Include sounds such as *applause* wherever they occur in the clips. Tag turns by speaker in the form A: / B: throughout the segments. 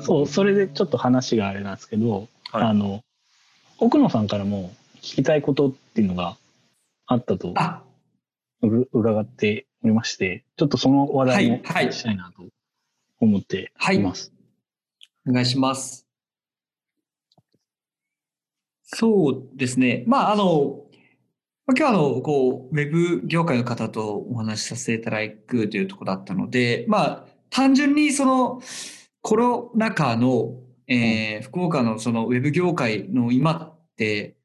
A: そうそれでちょっと話があれなんですけど、
B: はい、
A: あの奥野さんからも聞きたいことっていうのがあったと伺っておりましてちょっとその話題もしたいなと思っています。
C: はいはい、お願いします。そうですね。まあ、あの、今日あの、こう、ウェブ業界の方とお話しさせていただくというところだったので、まあ、単純にその、コロナ禍の、えー、福岡のそのウェブ業界の今って、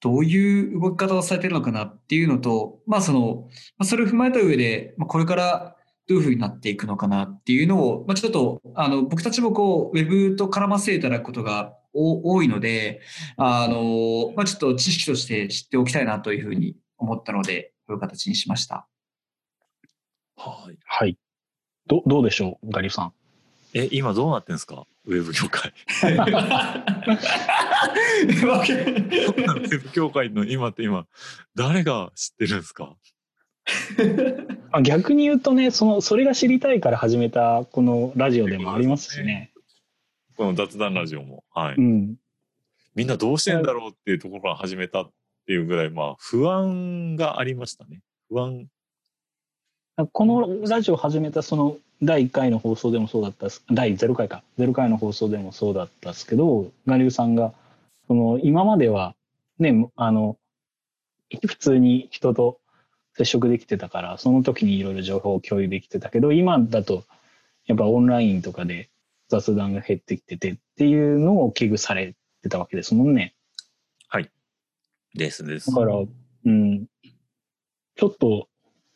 C: どういう動き方をされてるのかなっていうのと、まあその、それを踏まえた上で、これからどういうふうになっていくのかなっていうのを、まあちょっと、あの、僕たちもこう、ウェブと絡ませていただくことが多いので、あの、まあ、ちょっと知識として知っておきたいなというふうに思ったので、こういう形にしました。
B: はい。
A: はい。どどうでしょう、ガリフさん。
B: え、今どうなってんですか？ウェブ業界。*laughs* ウェブ業界の今って今、誰が知ってるんですか？*laughs*
A: 逆に言うとねそのそれが知りたいから始めたこのラジオでもありますしね。
B: この雑談ラジオも。はい。
A: うん、
B: みんなどうしてんだろうっていうところから始めたっていうぐらい、まあ、不安がありましたね。不安。
A: このラジオ始めたその第1回の放送でもそうだった第0回か0回の放送でもそうだったんですけど我流さんがその今まではねあの普通に人と接触できてたからその時にいろいろ情報を共有できてたけど今だとやっぱオンラインとかで雑談が減ってきててっていうのを危惧されてたわけですもんね。はい。
B: ですです。
A: だから、うん、ちょっと、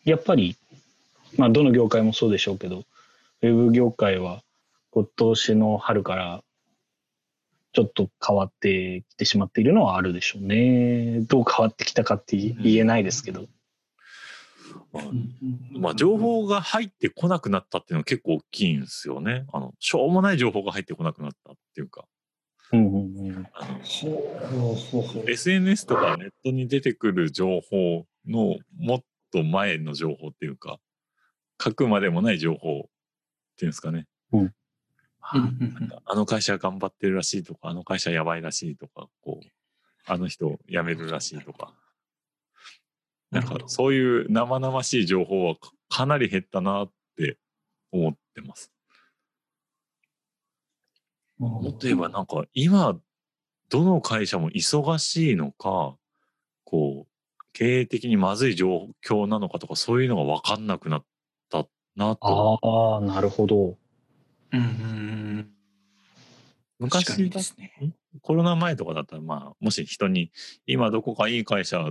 A: やっぱり、まあ、どの業界もそうでしょうけど、ウェブ業界は今年の春からちょっと変わってきてしまっているのはあるでしょうね。どう変わってきたかって言えないですけど。
B: まあ、情報が入ってこなくなったっていうのは結構大きいんですよね。あの、しょうもない情報が入ってこなくなったっていうか。SNS とかネットに出てくる情報のもっと前の情報っていうか、書くまでもない情報っていうんですかね。
A: うん、
B: あの会社頑張ってるらしいとか、あの会社やばいらしいとか、こう、あの人辞めるらしいとか。なんかそういう生々しい情報はかなり減ったなって思ってます。もっと言えばなんか今どの会社も忙しいのかこう経営的にまずい状況なのかとかそういうのが分かんなくなったなと。
A: ああなるほど。
C: うんうん
B: 昔
C: ですね。
B: コロナ前とかだったらまあもし人に今どこかいい会社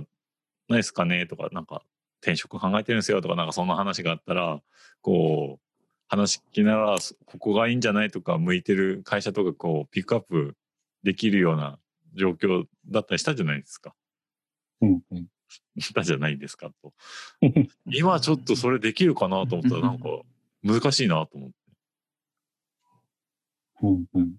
B: ないですかねとか、なんか転職考えてるんですよとか、なんかそんな話があったら、こう、話聞きながら、ここがいいんじゃないとか、向いてる会社とか、こう、ピックアップできるような状況だったりしたじゃないですか。
A: うんうん。
B: したじゃないですかと。*laughs* 今ちょっとそれできるかなと思ったら、なんか難しいなと思って。
A: うんうん。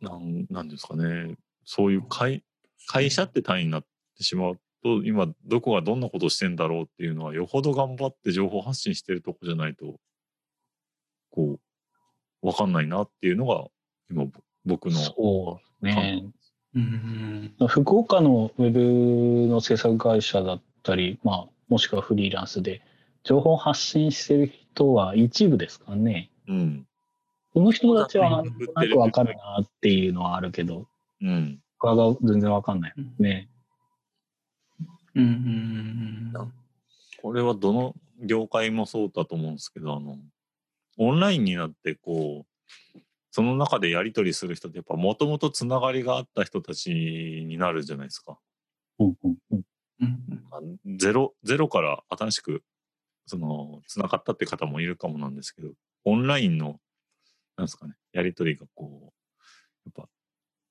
B: なん、なんですかね。そういう会、会社って単位になってしまうと今どこがどんなことしてんだろうっていうのはよほど頑張って情報発信してるとこじゃないとこう分かんないなっていうのが今僕の
A: そうね、
C: うん、
A: 福岡のウェブの制作会社だったり、まあ、もしくはフリーランスで情報発信してる人は一部ですかね。
B: うん、
A: この人たちはなんとなく分かるなっていうのはあるけど、
B: うん、
A: 体全然わかんない。ね。
C: うんうん、
B: これはどの業界もそうだと思うんですけど、あの、オンラインになってこう、その中でやり取りする人ってやっぱもともとつながりがあった人たちになるじゃないですか。ゼロ、ゼロから新しく、その、つながったって方もいるかもなんですけど、オンラインの、なんですかね、やりとりがこう、やっぱ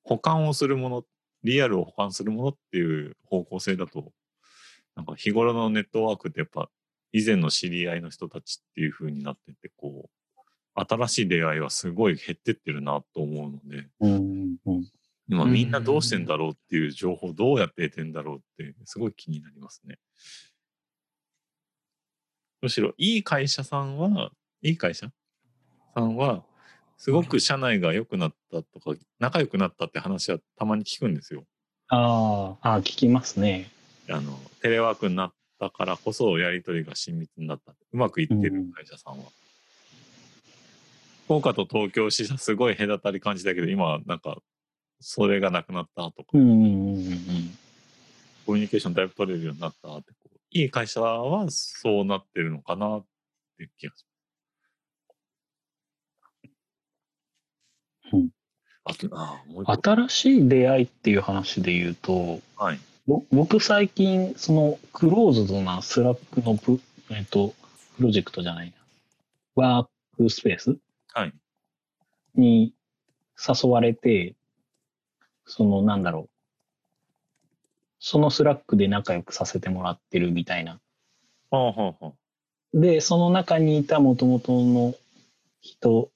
B: 保管をするものリアルを保管するものっていう方向性だとなんか日頃のネットワークってやっぱ以前の知り合いの人たちっていう風になっててこう新しい出会いはすごい減ってってるなと思うので、
A: うん、
B: 今みんなどうしてんだろうっていう情報どうやって得てんだろうってすごい気になりますね。むしろいい会社さんはいい会社さんはすごく社内が良くなったとか、仲良くなったって話はたまに聞くんですよ。
A: ああ、聞きますね。
B: あの、テレワークになったからこそやりとりが親密になった。うまくいってる会社さんは。福岡と東京支社すごい隔たり感じだけど、今はなんか、それがなくなったとか、
A: うんうんうんうん。
B: コミュニケーションだいぶ取れるようになったっていい会社はそうなってるのかなって気がします。
A: うん
B: あと、ああ、もう一個。
A: 新しい出会いっていう話で言うと、
B: はい。
A: ぼ僕最近、そのクローズドな Slack のプ,、えっとプロジェクトじゃないな。ワークスペース
B: はい。
A: に誘われて、そのなんだろう。その Slack で仲良くさせてもらってるみたいな。
B: はあはあはあ。
A: で、その中にいた元々の人、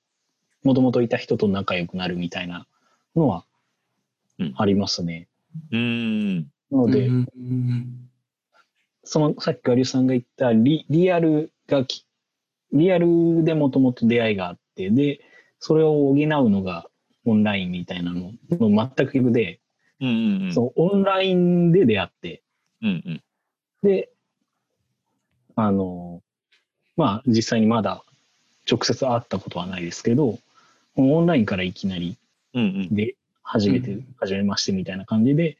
A: 元々いた人と仲良くなるみたいなのは
B: うん
A: ありますね。
B: うーん。
A: なので、そのさっきガリュウさんが言ったリリアルがき、リアルでもともと出会いがあって、で、それを補うのがオンラインみたいなのの全く逆で、
B: うんうんうん。
A: そのオンラインで出会って、
B: うんうん。
A: で、あの、まあ実際にまだ直接会ったことはないですけど、オンラインからいきなり
B: うんうん。
A: で、初めて、
C: うん
A: 初めましてみたいな感じで、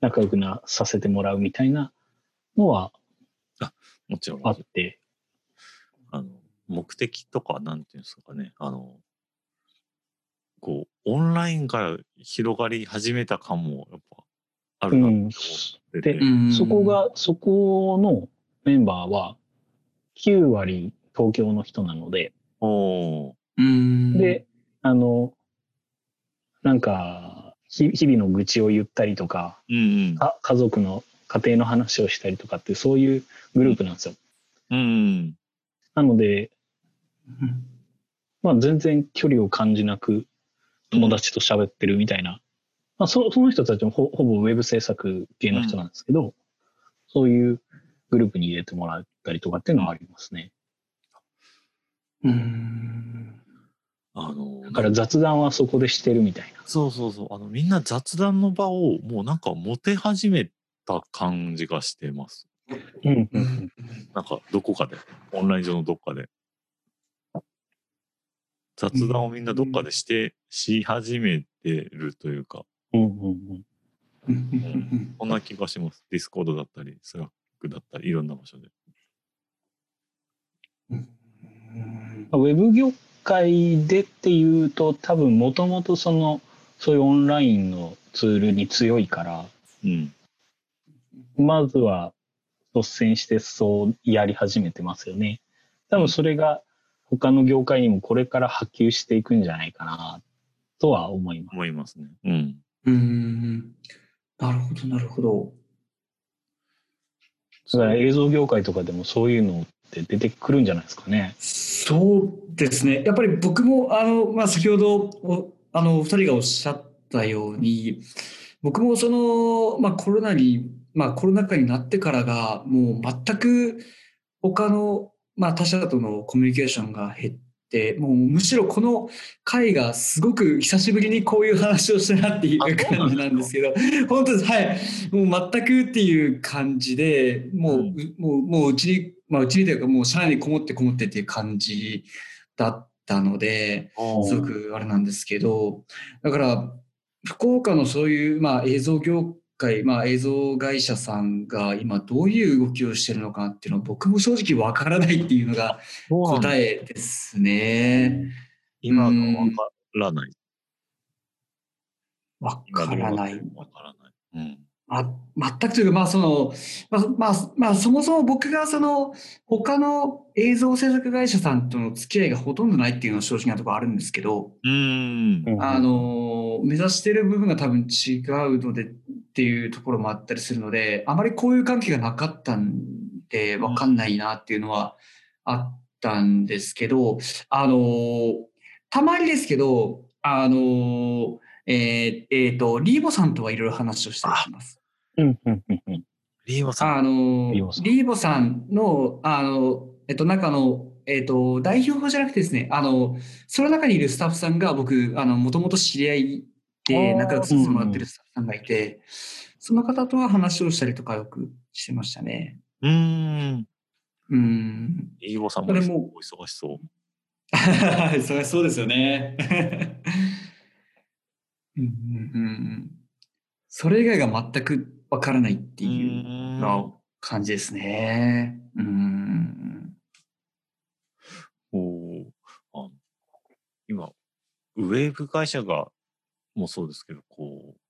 A: 仲良くなさせてもらうみたいなのは
B: もちろん。
A: あって、
B: あの、目的とか、なんていうんですかね。あの、こう、オンラインから広がり始めた感も、やっぱ、あるなって思ってて。
A: で
C: うん
A: そこが、そこのメンバーは9割東京の人なので、で、あの、なんか、ひ日々の愚痴を言ったりとか、
B: うんうん。
A: か家族の家庭の話をしたりとかってそういうグループなんですよ。
B: うん。
A: なので、
C: うん
A: まあ全然距離を感じなく友達と喋ってるみたいな。まあそその人たちもほほぼウェブ制作系の人なんですけど、そういうグループに入れてもらったりとかっていうのはありますね。
C: うん
B: あの、
A: だから雑談はそこでしてるみたいな。
B: そうそうそう。あの、みんな雑談の場をもうなんか持て始めた感じがしてます。
A: うん
C: う。ん
B: なんかどこかで、オンライン上のどっかで。雑談をみんなどっかでして、し始めてるというか、
A: うんうんうん
C: うんうん
B: そんな気がします。 Discord だったり、 Slack だったり、いろんな場所で。
C: うん
A: ウェブ業界でっていうと多分もともとそのそういうオンラインのツールに強いから
B: うん。
A: まずは率先してそうやり始めてますよね。多分それが他の業界にもこれから波及していくんじゃないかなとは思います。
B: 思いますね。うん。
C: うんなるほど、なるほど。
A: だから映像業界とかでもそういうのって出てくるんじゃないですかね。
C: そうですね。やっぱり僕も、あの、まあ、先ほど、おあの、お二人がおっしゃったように、僕もその、まあ、コロナに、まあ、コロナ禍になってからが、もう全く他の、まあ、他者とのコミュニケーションが減って、もうむしろこの回がすごく久しぶりにこういう話をしたなっていう感じなんですけど、本当です。はい。もう全くっていう感じで、もう、
B: うん
C: もう、もううちに、まあ、うちにというかもう社内にこもってこもってっていう感じだったので、すごくあれなんですけど、だから、福岡のそういう、まあ、映像業界、まあ、映像会社さんが今どういう動きをしてるのかっていうのは僕も正直わからないっていうのが答えですね。
B: 今のわからない。
C: わからない。
B: わからない。うん。
C: あ全くというか、まあその、まあ、まあ、まあ、そもそも僕がその、他の映像制作会社さんとの付き合いがほとんどないっていうのは正直なところあるんですけど、
B: うん。
C: あの、目指している部分が多分違うのでっていうところもあったりするので、あまりこういう関係がなかったんで、わかんないなっていうのはあったんですけど、あの、たまにですけど、あの、えーえーと、リーボさんとはいろいろ話をしたりします。
A: うんうんうんうん
B: リーマさん。
C: あの
A: リーボさん
C: の、あの、えっと、なんかあの、えっと、代表じゃなくてですね、あの、その中にいるスタッフさんが僕、あの、もともと知り合いで仲良くさせてもらってるスタッフさんがいて、その方とは話をしたりとかよくしてましたね。
B: うーん。
C: うん。
B: 飯尾さんも
C: も
B: お忙しそう。
C: そりゃそうですよね。うんうんうんそれ以外が全くわからないっていう
B: う
C: な感じですね。うん。
B: おー。あの今、ウェーブ会社が、もそうですけど、こう、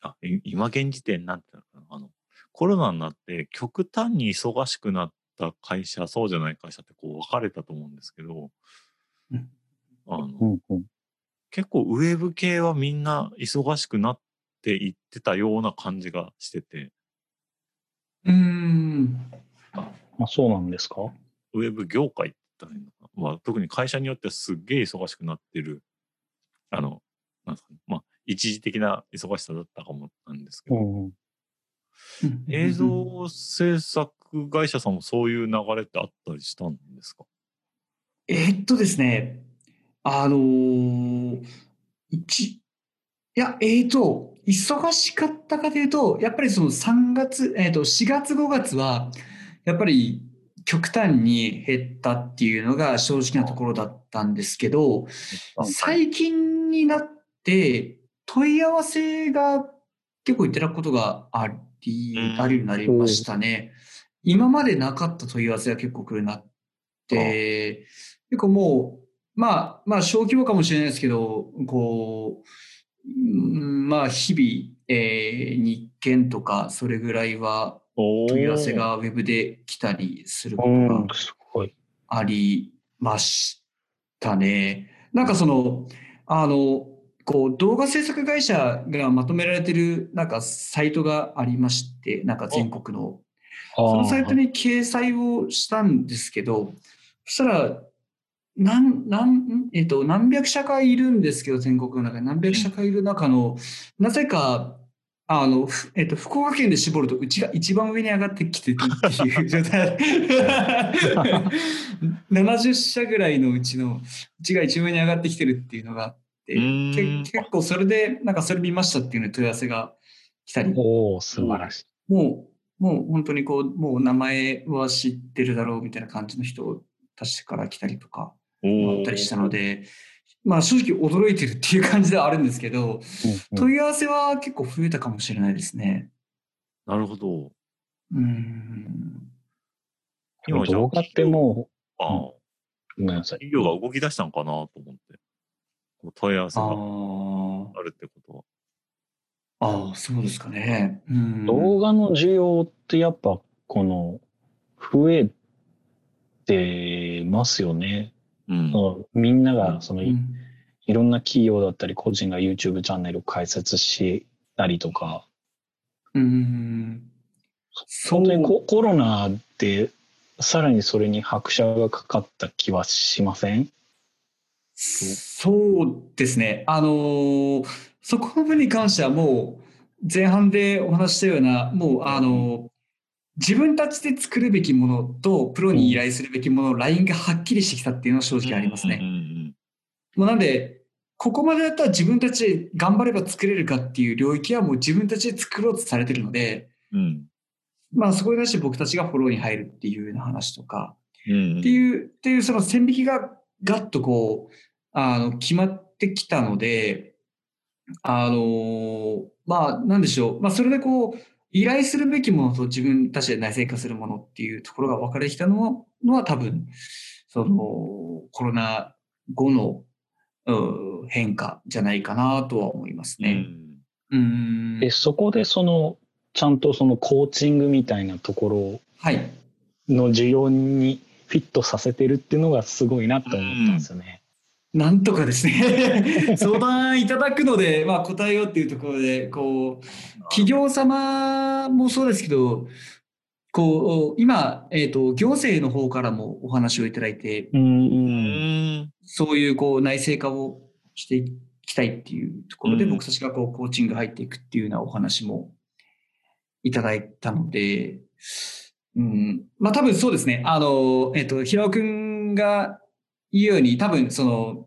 B: あ、い今現時点なんていうのかな、あの、コロナになって極端に忙しくなった会社、そうじゃない会社ってこう分かれたと思うんですけど、
C: うん。
B: あの、
A: うんうん
B: 結構ウェブ系はみんな忙しくなっていってたような感じがしてて、
C: うん。
A: あ、そうなんですか？
B: ウェブ業界って言ったらいいのかな、まあ、特に会社によってはすっげえ忙しくなってる、あの、なんですかね、まあ、一時的な忙しさだったかもなんですけど、
A: うんうん。
B: 映像制作会社さんもそういう流れってあったりしたんですか？
C: えーっとですね、あのー一、いや、えーっと、忙しかったかというと、やっぱりその3月、えーっと、4月5月は、やっぱり極端に減ったっていうのが正直なところだったんですけど、最近になって問い合わせが結構いただくことがあり、
B: うん。
C: あるようになりましたね。今までなかった問い合わせが結構来るなって、結構もう、まあ、まあ小規模かもしれないですけど、こう、うんまあ日々、えー、日件とかそれぐらいは問い合わせがウェブで来たりするこ
A: う
C: とが。ありましたね。なんかその、あの、こう動画制作会社がまとめられてるなんかサイトがありまして、なんか全国の。そのサイトに掲載をしたんですけど、そしたら、なん、なん、えっと、何百社会いるんですけど、全国の中に何百社会いる中の、なぜか、あの、ふえっと、福岡県で絞ると、うちが一番上に上がってきてるっていう状態。*laughs* 70社ぐらいのうちの、うちが一番上に上がってきてるっていうのがあって、結構それで、なんかそれ見ましたっていうのに問い合わせが来たり、
A: おお素晴らしい。
C: もう、もう本当にこう、もう名前は知ってるだろうみたいな感じの人たちから来たりとか、
B: おー
C: あったりしたので、まあ正直驚いてるっていう感じではあるんですけど、
A: うんうん
C: 問い合わせは結構増えたかもしれないですね。
B: なるほど。
C: うん。
B: 今
A: 動画っても
B: ああ、
A: うんごめんなさい。
B: 企業が動き出したのかなと思って。こう問い合わせ
C: あ
B: が
C: あ、
B: あるってことは。
C: ああ、そうですかね。うん。
A: 動画の需要ってやっぱこの増えてますよね。
B: うん。
A: そのみんながそのい
C: うん
A: いろんな企業だったり個人が YouTube チャンネルを開設したりとか、
C: うん。そう
A: 本当にココロナってさらにそれに拍車がかかった気はしません？
C: そうですね。あのーそこの分に関してはもう前半でお話ししたような、もうあのー自分たちで作るべきものとプロに依頼するべきもの、ラインがはっきりしてきたっていうのは正直ありますね。もうなんで、ここまでだったら自分たちで頑張れば作れるかっていう領域はもう自分たちで作ろうとされてるので、
B: うん。うん
C: まあそこに対して僕たちがフォローに入るっていうような話とか、
B: うん。
C: っていう、っていうその線引きがガッとこう、あの、決まってきたので、あの、まあ、なんでしょう。まあ、それでこう、依頼するべきものと自分たちで内製化するものっていうところが分かれてきたのはのは多分、その、コロナ後のうん変化じゃないかなとは思います
B: う
C: ね。
B: ん。
C: うん。
A: でそこでそのちゃんとそのコーチングみたいなとこ
C: はい。
A: ろの需要にフィットさせてるっていうのがすごいなと思ったんですよね。
C: なんとかですね、*laughs* 相談いただくので、まあ、答えようっていうところで、こう、企業様もそうですけど、こう、今、えっ、と、行政の方からもお話をいただいて。そういう、こう、内製化をしていきたいっていうところで、
B: うん
C: 僕たちがこう、コーチング入っていくっていうようなお話もいただいたので、うん。まあ多分そうですね。あの、えっ、と、平尾くんが言うように、多分その、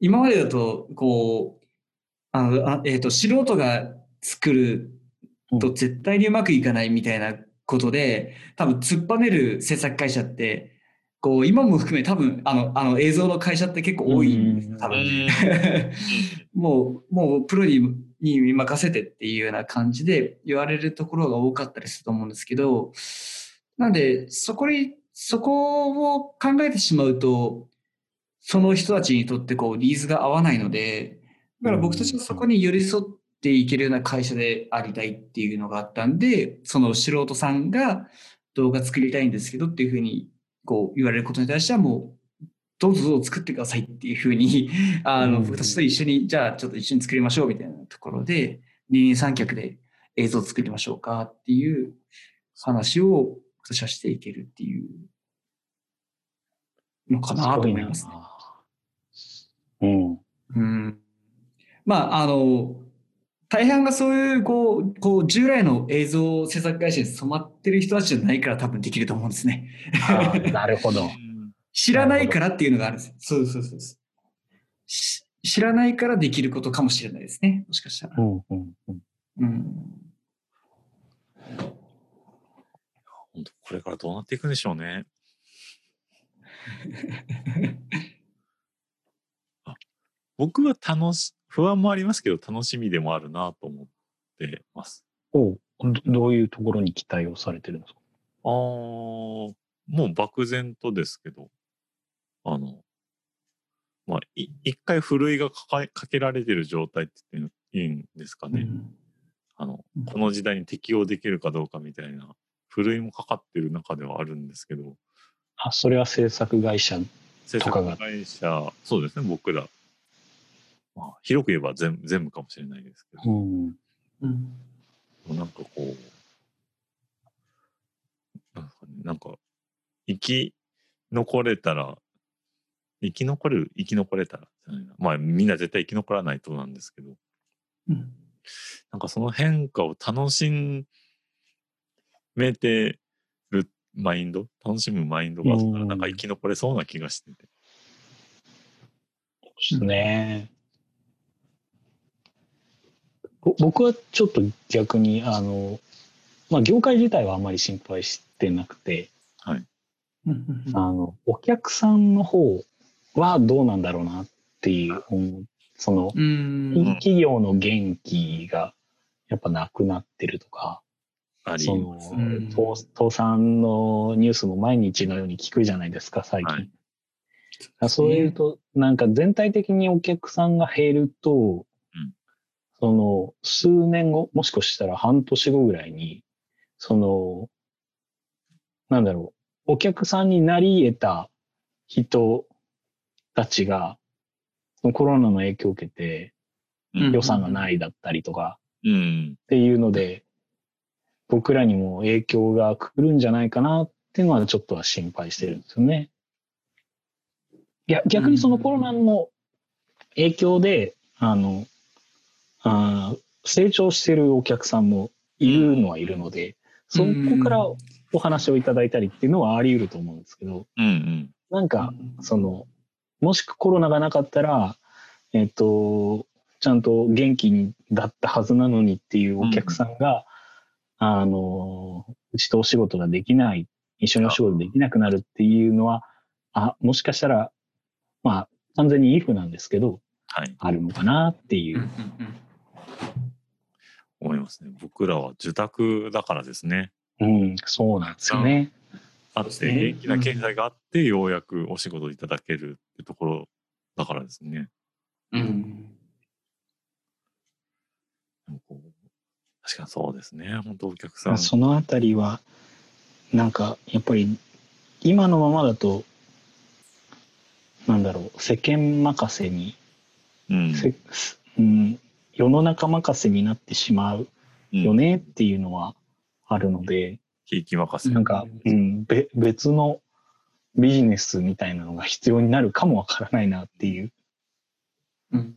C: 今までだと、こう、あの、あえっ、と、素人が作ると絶対にうまくいかないみたいなことで、多分突っぱねる制作会社って、こう、今も含め多分、あの、あの映像の会社って結構多いんです
A: うん。
C: 多分。
B: うん。*laughs*
C: もう、もうプロにに任せてっていうような感じで言われるところが多かったりすると思うんですけど、なんで、そこに、そこを考えてしまうと、その人たちにとってこう、ニーズが合わないので、だから僕たちはそこに寄り添っていけるような会社でありたいっていうのがあったんで、その素人さんが動画作りたいんですけどっていうふうにこう言われることに対してはもう、どうぞどうぞ作ってくださいっていうふうに、*laughs* あの、
A: うん
C: 僕たちと一緒に、じゃあちょっと一緒に作りましょうみたいなところで、二人三脚で映像を作りましょうかっていう話を僕たちはしていけるっていうのかなと思いますね。
A: うん。
C: うん。まあ、あの、大半がそういう、こう、こう、従来の映像制作会社に染まってる人たちじゃないから多分できると思うんですね。
A: なるほど。*laughs*
C: 知らないからっていうのがあるんです。そうそうそうそうし知らないからできることかもしれないですね。もしかしたら。
A: うんうんうん。
C: うん。
B: 本当これからどうなっていくんでしょうね。*laughs* あ僕は楽し、不安もありますけど、楽しみでもあるなと思ってます。
A: おうどどういうところに期待をされてるんですか？
B: あーもう漠然とですけど、あの、まあ、い一回ふるいがかけられてる状態って言っていいんですかね。あの
C: うん、
B: この時代に適応できるかどうかみたいな、ふるいもかかってる中ではあるんですけど、
A: あ、それは制作会社。
B: 制
A: とかが
B: 作会社、そうですね、僕ら。まあ、広く言えば全全部かもしれないですけど、
A: ん。
C: うん。
B: なんかこう、なんか,、ね、なんか生き残れたら、生き残れる、生き残れたらじゃないな。まあみんな絶対生き残らないとなんですけど、
C: うん。
B: なんかその変化を楽しめてるマインド、楽しむマインドがあったら、
A: うん
B: なんか生き残れそうな気がしてて。
A: ですね。ぼ僕はちょっと逆に、あの、まあ、業界自体はあんまり心配してなくて、
C: うん
A: あの、お客さんの方はどうなんだろうなっていう、うんその、
C: うん。
A: 企業の元気がやっぱなくなってるとか、
B: あり
A: その、
C: うん
A: 倒倒産のニュースも毎日のように聞くじゃないですか、最近。
B: はい
A: そういうと、なんか全体的にお客さんが減ると、
B: うん
A: その、数年後、もしかしたら半年後ぐらいに、その、なんだろう、お客さんになり得た人たちが、コロナの影響を受けて
B: うん
A: 予算がないだったりとか
B: うん。
A: っていうので、僕らにも影響が来るんじゃないかなっていうのはちょっとは心配してるんですよね。いや、逆にそのコロナの影響で、あの、あー成長してるお客さんもいるのはいるので、そこからお話をいただいたりっていうのはあり得ると思うんですけど、
B: うんうん。
A: なんか、その、もしコロナがなかったら、えっ、と、ちゃんと元気にだったはずなのにっていうお客さんが、あの、うちとお仕事ができない、一緒にお仕事できなくなるっていうのは、あ、もしかしたら、まあ、完全にイフなんですけど、
B: はい。
A: あるのかなってい
C: うんう
A: う。
C: ん
B: 思いますね。僕らは受託だからですね。
A: うん、そうなんですよね。
B: あって、
C: そうですね
B: 元気な経済があって、ようやくお仕事いただけるってところだからですね。
C: うん
B: 確かにそうですね。本当お客さん。
A: そのあたりは、なんか、やっぱり、今のままだと、なんだろう、世間任せに
B: うん。
A: せうん、世の中任せになってしまうよねっていうのはあるので、
B: ひいき任せ。
A: なんか、うん、べ別のビジネスみたいなのが必要になるかもわからないなっていう。
C: うん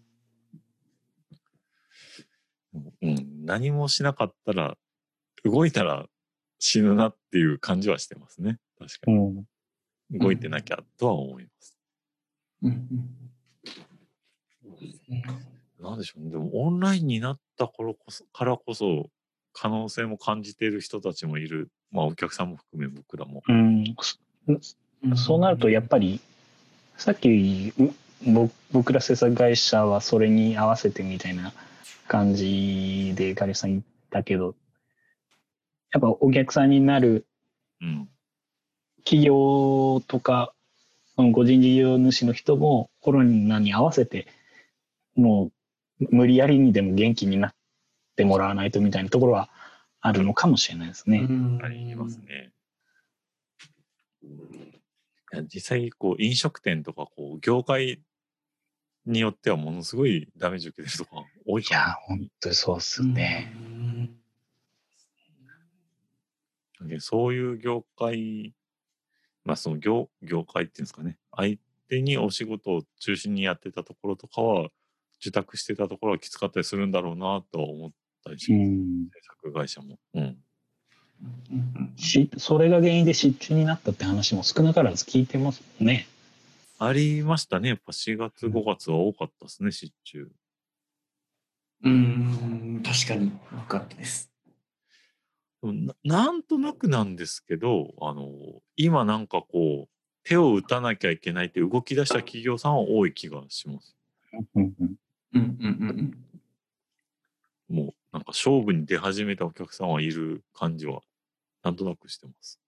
B: うん。何もしなかったら、動いたら死ぬなっていう感じはしてますね。確かに。
A: うん。
B: 動いてなきゃとは思います。
C: うんうん
B: なんでしょうね。でもオンラインになった頃こそ、からこそ、可能性も感じている人たちもいる。まあお客さんも含め僕らも。
A: うん、そそうなるとやっぱりさっき僕ら制作会社はそれに合わせてみたいな感じでガリさん言ったけどやっぱお客さんになる
B: うん。
A: 企業とかその個人事業主の人もコロナに合わせてもう無理やりにでも元気になってもらわないとみたいなところはあるのかもしれないですね。
B: ありますね。いや実際、こう、飲食店とか、こう、業界によってはものすごいダメージ受けてるとか多い
A: いや。本当にそうですね。
B: でそういう業界、まあその業業界っていうんですかね、相手にお仕事を中心にやってたところとかは、受託してたところはきつかったりするんだろうなとは思ったりし
A: う
B: ます。
A: ん
B: 制作会社も。うん。
A: しそれが原因で失注になったって話も少なからず聞いてますもんね。
B: ありましたね。やっぱ4月、5月は多かったですね、失注。
C: うん、確かに多かったです。
B: ななんとなくなんですけど、あの、今なんかこう、手を打たなきゃいけないって動き出した企業さんは多い気がします。
A: うんうん
C: うんうんうん
B: もうなんか勝負に出始めたお客さんはいる感じは、なんとなくしてます。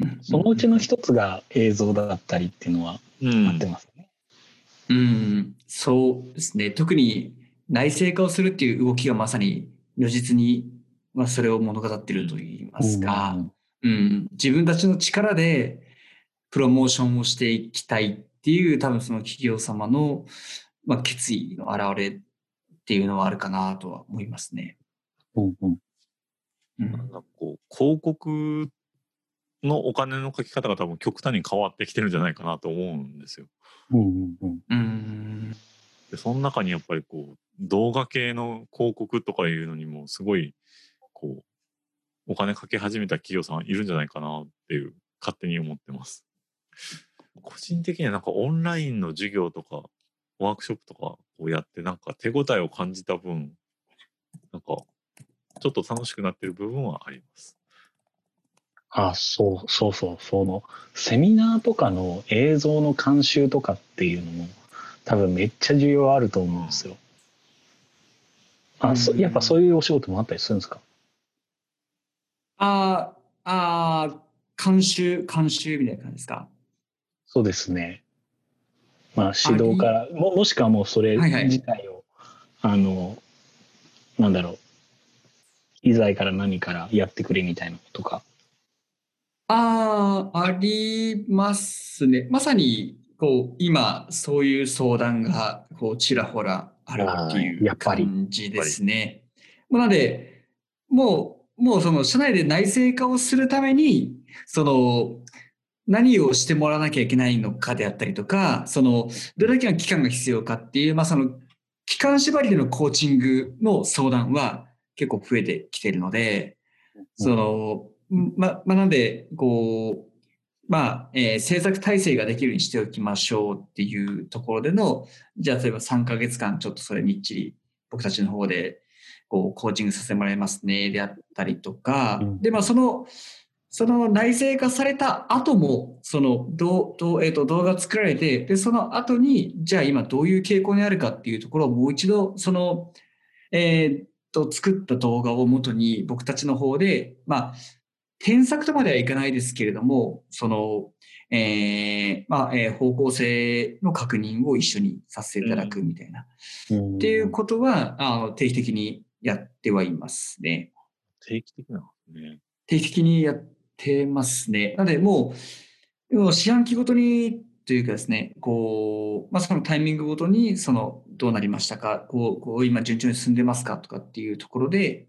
C: うん。
A: そのうちの一つが映像だったりっていうのは
B: うん
A: あってますね。
C: うん、そうですね。特に内製化をするっていう動きがまさに如実に、まあ、それを物語っていると言いますか、
A: うん
C: うん、自分たちの力でプロモーションをしていきたいっていう多分その企業様の、まあ、決意の表れっていうのはあるかなとは思いますね。
A: うんうん
C: うん
B: なんかこう、広告のお金の書き方が多分極端に変わってきてるんじゃないかなと思うんですよ。
A: うんうんうん
C: うん
B: で、その中にやっぱりこう、動画系の広告とかいうのにもすごい、こう、お金かけ始めた企業さんいるんじゃないかなっていう、勝手に思ってます。個人的にはなんかオンラインの授業とか、ワークショップとかをやってなんか手応えを感じた分、なんか、ちょっと楽しくなってる部分はあります。
A: あそうそうそうそのセミナーとかの映像の監修とかっていうのも多分めっちゃ需要あると思うんですよ。あそ
C: うん
A: やっぱそういうお仕事もあったりするんですか？
C: あーあー、監修、監修みたいな感じですか？
A: そうですね。まあ指導からももしくはもうそれ
C: はいはい
A: 自体を、あのなんだろう機材から何からやってくれみたいなことか。
C: ああ、ありますね。まさに、こう、今、そういう相談が、こう、ちらほらあるっていう感じですね。なので、もう、もうその、社内で内製化をするために、その、何をしてもらわなきゃいけないのかであったりとか、その、どれだけの期間が必要かっていう、まあ、その、期間縛りでのコーチングの相談は結構増えてきているので、その、ま、まあ、なんで、こう、まあ、えー制作体制ができるようにしておきましょうっていうところでの、じゃあ、例えば3ヶ月間、ちょっとそれみっちり、僕たちの方で、こう、コーチングさせてもらいますね、であったりとか、
A: うん。
C: で、まあ、その、その内製化された後も、その、どう、どう、えっ、と、動画作られて、で、その後に、じゃあ今どういう傾向にあるかっていうところをもう一度、その、えっと、作った動画をもとに、僕たちの方で、まあ、添削とまではいかないですけれども、その、えーまあ、えー方向性の確認を一緒にさせていただくみたいな、
A: うん
C: っていうことは、あの、定期的にやってはいますね。
B: 定期的なね。
C: 定期的にやってますね。なので、もう、も四半期ごとにというかですね、こう、まあ、そのタイミングごとに、その、どうなりましたか、こう、こう今順調に進んでますかとかっていうところで、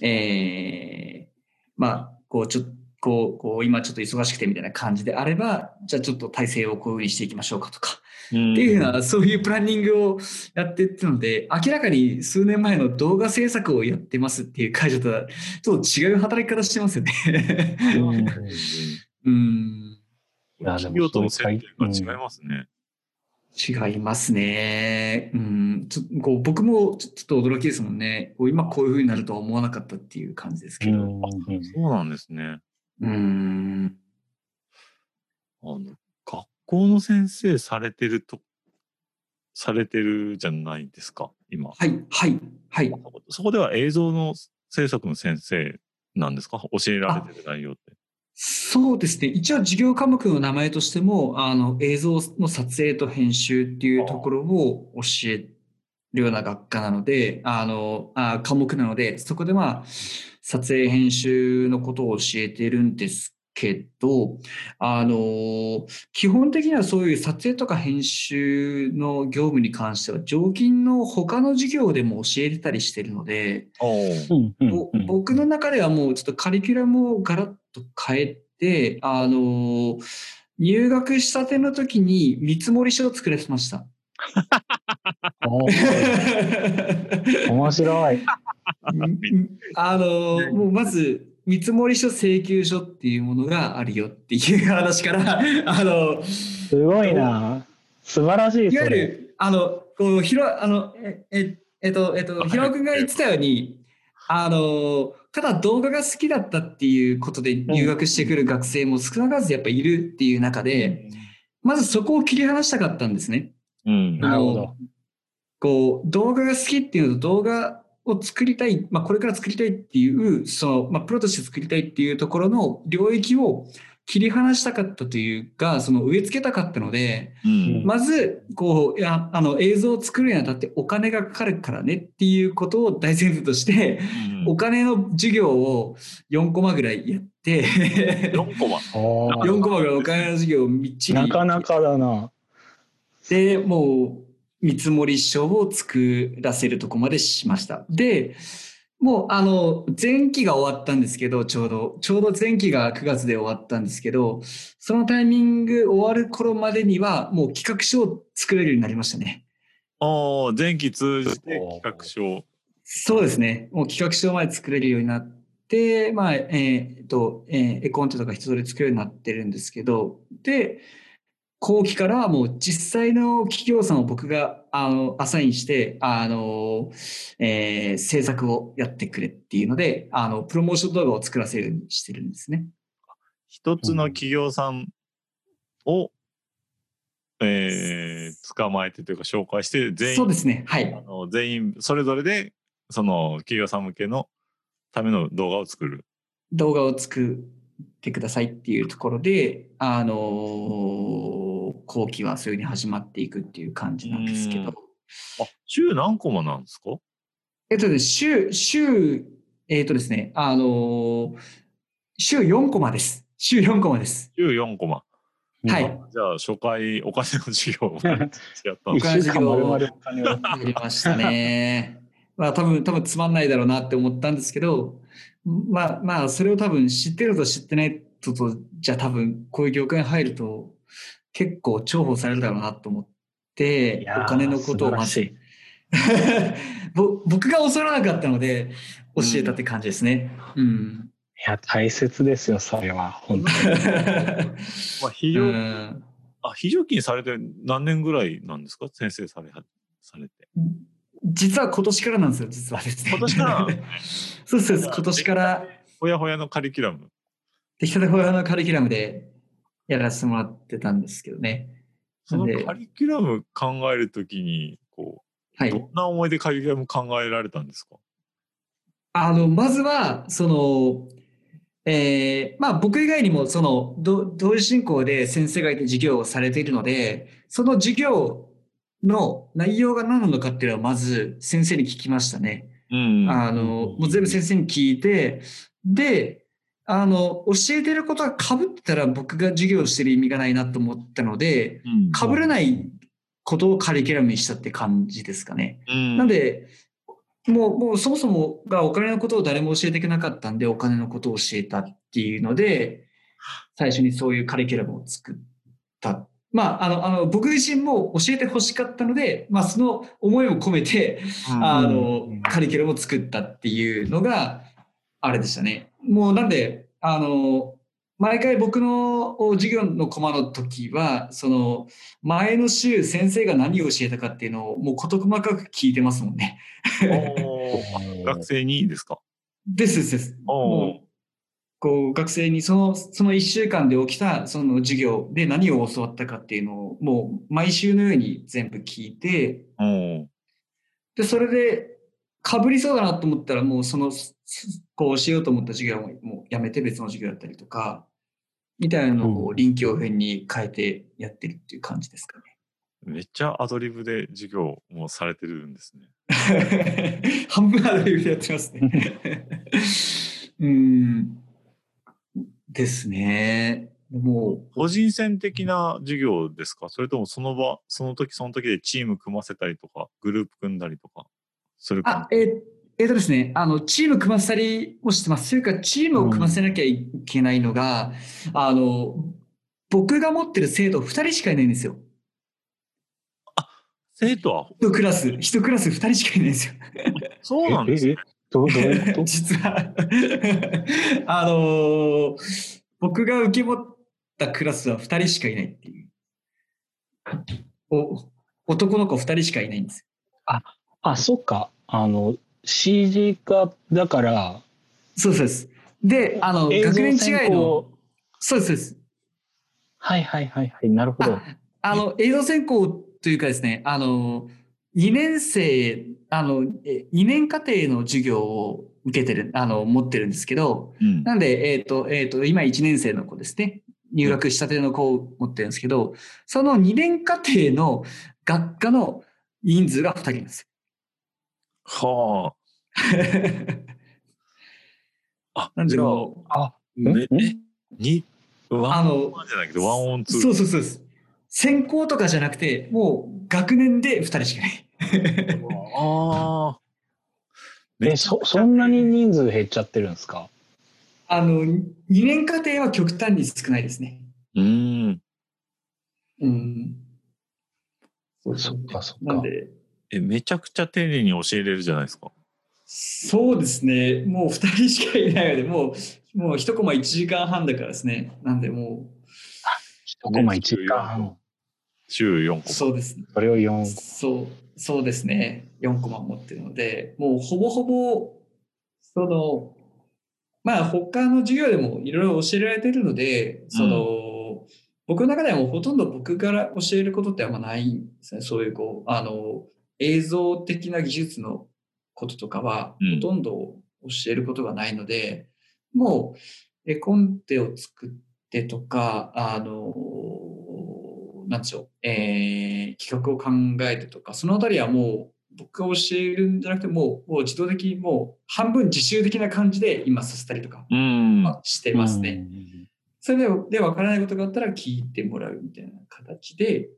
C: えーまあ、こう、ちょっとこう、こう、今ちょっと忙しくてみたいな感じであれば、じゃあちょっと体制をこういうふうにしていきましょうかとか、
B: って
C: っていうような、そういうプランニングをやっていったので、明らかに数年前の動画制作をやってますっていう会社とは、ちょっと違う働き方してますよね。
A: うん *laughs*
C: うん。
A: いやでも
B: 企業との接点が違いますね。
C: 違いますね。うん。ちょこう僕もちょちょっと驚きですもんね。こう今こういう風になるとは思わなかったっていう感じですけど。
A: うん
B: そうなんですね。
C: うん。
B: あの、学校の先生されてると、されてるじゃないですか、今。
C: はい、はい、はい。
B: そこでは映像の制作の先生なんですか？教えられてる内容って。
C: そうですね。一応授業科目の名前としても、あの、映像の撮影と編集っていうところを教えるような学科なので、あの、あ科目なので、そこでまあ、撮影編集のことを教えてるんですけど、あの、基本的にはそういう撮影とか編集の業務に関しては、常勤の他の授業でも教えてたりしてるので、
A: うんうん
C: ぼ
A: うん
C: 僕の中ではもうちょっとカリキュラムをガラッと変えて、あの、入学したての時に見積書を作らせました。*laughs*
A: 面白い。
C: あの、もうまず、見積書請求書っていうものがあるよっていう話から、*laughs* あの、
A: すごいな。素晴らしい、
C: いわゆ。る、あの、こう、ひろ、あの、え、え、えっと、えっと、
B: はい
C: ひろくんが言ってたように、あの、ただ動画が好きだったっていうことで入学してくる学生も少なからずやっぱいるっていう中で、まずそこを切り離したかったんですね。
B: うん。
A: なるほど。
C: こう、動画が好きっていうのと動画を作りたい、まあこれから作りたいっていう、その、まあプロとして作りたいっていうところの領域を切り離したかったというか、その植え付けたかったので、
B: うん。
C: まず、こう、いや、あの、映像を作るにあたってお金がかかるからねっていうことを大前提として、お金の授業を4コマぐらいやって、
B: 4コマ。*laughs*
A: おー
C: 4コマぐらいお金の授業をみっちり。
A: なかなかだな。
C: で、もう、見積書を作らせるとこまでしました。で、もう、あの、前期が終わったんですけど、ちょうど、ちょうど前期が9月で終わったんですけど、そのタイミング終わる頃までには、もう企画書を作れるようになりましたね。
B: ああ、前期通じて企画書。
C: そうですね。もう企画書まで作れるようになって、まあ、えーっと、えー絵コンテとか一通り作れるようになってるんですけど、で、後期からはもう実際の企業さんを僕が、あの、アサインして、あの、えー制作をやってくれっていうので、あの、プロモーション動画を作らせるようにしてるんですね。
B: 一つの企業さんを、えー、捕まえてというか紹介して、全員、
C: そうですね。はい
B: あ。の全員それぞれで、その企業さん向けのための動画を作る。
C: 動画を作ってくださいっていうところで、あの後期はそういうふうに始まっていくっていう感じなんですけ
B: うん
C: ど、
B: あ、週何コマなんですか？
C: えっとね、週、週、えっとですね、あの週4コマです。週4コマです。
B: 週4コマ。
C: はい。
B: じゃあ、初回お金の授業をやったの
A: 一週間丸々お金を。
C: やりましたね。*laughs* まあ多分、多分つまんないだろうなって思ったんですけど、まあまあ、それを多分知ってると知ってないとと、じゃあ多分こういう業界に入ると結構重宝されるだろうなと思ってお金のことをまず
A: 素晴らしい。*laughs*
C: ぼ僕が教わらなかったので教えたって感じですね。うん。
A: いや、大切ですよ、それは。本当に *laughs*
B: まあ、非
C: う
B: 常、
C: ん
B: あ、非常勤されて何年ぐらいなんですか？先生されは、されて。
C: 実は今年からなんですよ、実はですね。
B: 今年から？
C: そ *laughs* うそうです、今年から。
B: ほやほやのカリキュラム。
C: 出来たてほやのカリキュラムでやらせてもらってたんですけどね。
B: そのカリキュラム考えるときに、こう、
C: はい。
B: どんな思いでカリキュラム考えられたんですか？
C: あの、まずは、その、えーまあ僕以外にも、その、ど同時進行で先生がいて授業をされているので、その授業の内容が何なのかっていうのはまず先生に聞きましたね。
B: うん
C: あの、もう全部先生に聞いて、で、あの、教えてることが被ってたら僕が授業をしてる意味がないなと思ったので、
B: うん
C: 被らないことをカリキュラムにしたって感じですかね。
B: うん
C: なんで、もう、もうそもそもがお金のことを誰も教えてくれなかったんで、お金のことを教えたっていうので、最初にそういうカリキュラムを作った。まあ、あの、あの、僕自身も教えて欲しかったので、まあ、その思いを込めて、あの
A: うん、
C: カリキュラムを作ったっていうのが、あれでしたね。もうなんで、あの、毎回僕の授業のコマの時は、その、前の週先生が何を教えたかっていうのを、もう事細かく聞いてますもんね。
B: 学生にいいですか？
C: ですですです。もう、こう、学生にその、その一週間で起きた、その授業で何を教わったかっていうのを、もう、毎週のように全部聞いて、で、それで、かぶりそうだなと思ったら、もうその、すこう、しようと思った授業をもうやめて別の授業だったりとか、みたいなのを
A: うん
C: 臨機応変に変えてやってるっていう感じですか
B: めっちゃアドリブで授業もされてるんですね。
C: ね。*laughs* 半分アドリブでやってますね。*laughs* うん。ですね。もう、
B: 個人戦的な授業ですか？それともその場、その時その時でチーム組ませたりとか、グループ組んだりとか？するか、
C: あえーえーとですね、あの、チーム組ませたりもしてます。というか、チームを組ませなきゃいけないのが、あの、僕が持ってる生徒2人しかいないんですよ。
B: 生徒は、
C: 一クラス、一クラス2人しかいないんですよ。
B: そうなんですね。
A: ええどうどういうこと？*laughs*
C: 実は、*laughs* あのー僕が受け持ったクラスは2人しかいないっていう。お男の子2人しかいないんです
A: あ、そっか。あの、CG 化だから、
C: よ。そうです。で、あの、学年違い
A: 専
C: の
A: 攻、
C: そうです。
A: はいはいはいはい。なるほど。
C: ああの、映像専攻というかですね、あの、2年生、あの、2年課程の授業を受けてる、あの、持ってるんですけど、
B: うん。
C: なんで、えっ、と、えっ、と、今1年生の子ですね。入学したての子を持ってるんですけど、その2年課程の学科の人数が2人います。
B: はあ。*laughs* あ、
C: なんで
B: じゃあ、
C: もう、
A: あ、
B: ね
A: ん
B: え、に、ワ
C: あ
B: ンオン
C: の
B: ワンじゃないけど、ワンオンツー。
C: そうそうそうです。専攻とかじゃなくて、もう学年で2人しかいない。*laughs*
B: ああ。
A: え、そ、そんなに人数減っちゃってるんですか？
C: あの、2年課程は極端に少ないですね。
B: うーん。
C: うん。そう
A: そっかそっか。
C: なんで、
B: え、めちゃくちゃ丁寧に教えれるじゃないですか。
C: そうですね。もう2人しかいないので、もう、もう1コマ1時間半だからですね。なんでも
A: 一コマ1時間半。
B: 週4
C: う、
B: 個。
C: そうですね。
A: それを4
C: そう、そうですね。4コマ持ってるので、もうほぼほぼ、その、まあ他の授業でもいろいろ教えられてるので、その、僕の中ではもうほとんど僕から教えることってあんまないんですね。そういうこう、あの、映像的な技術のこととかは
B: うん
C: ほとんど教えることがないので、もう絵コンテを作ってとか、あの、なんでしょう、えー企画を考えてとか、そのあたりはもう僕が教えるんじゃなくてもう、もう自動的にもう半分自習的な感じで今させたりとか
B: うん。
C: してますね。それで、で、わからないことがあったら聞いてもらうみたいな形で、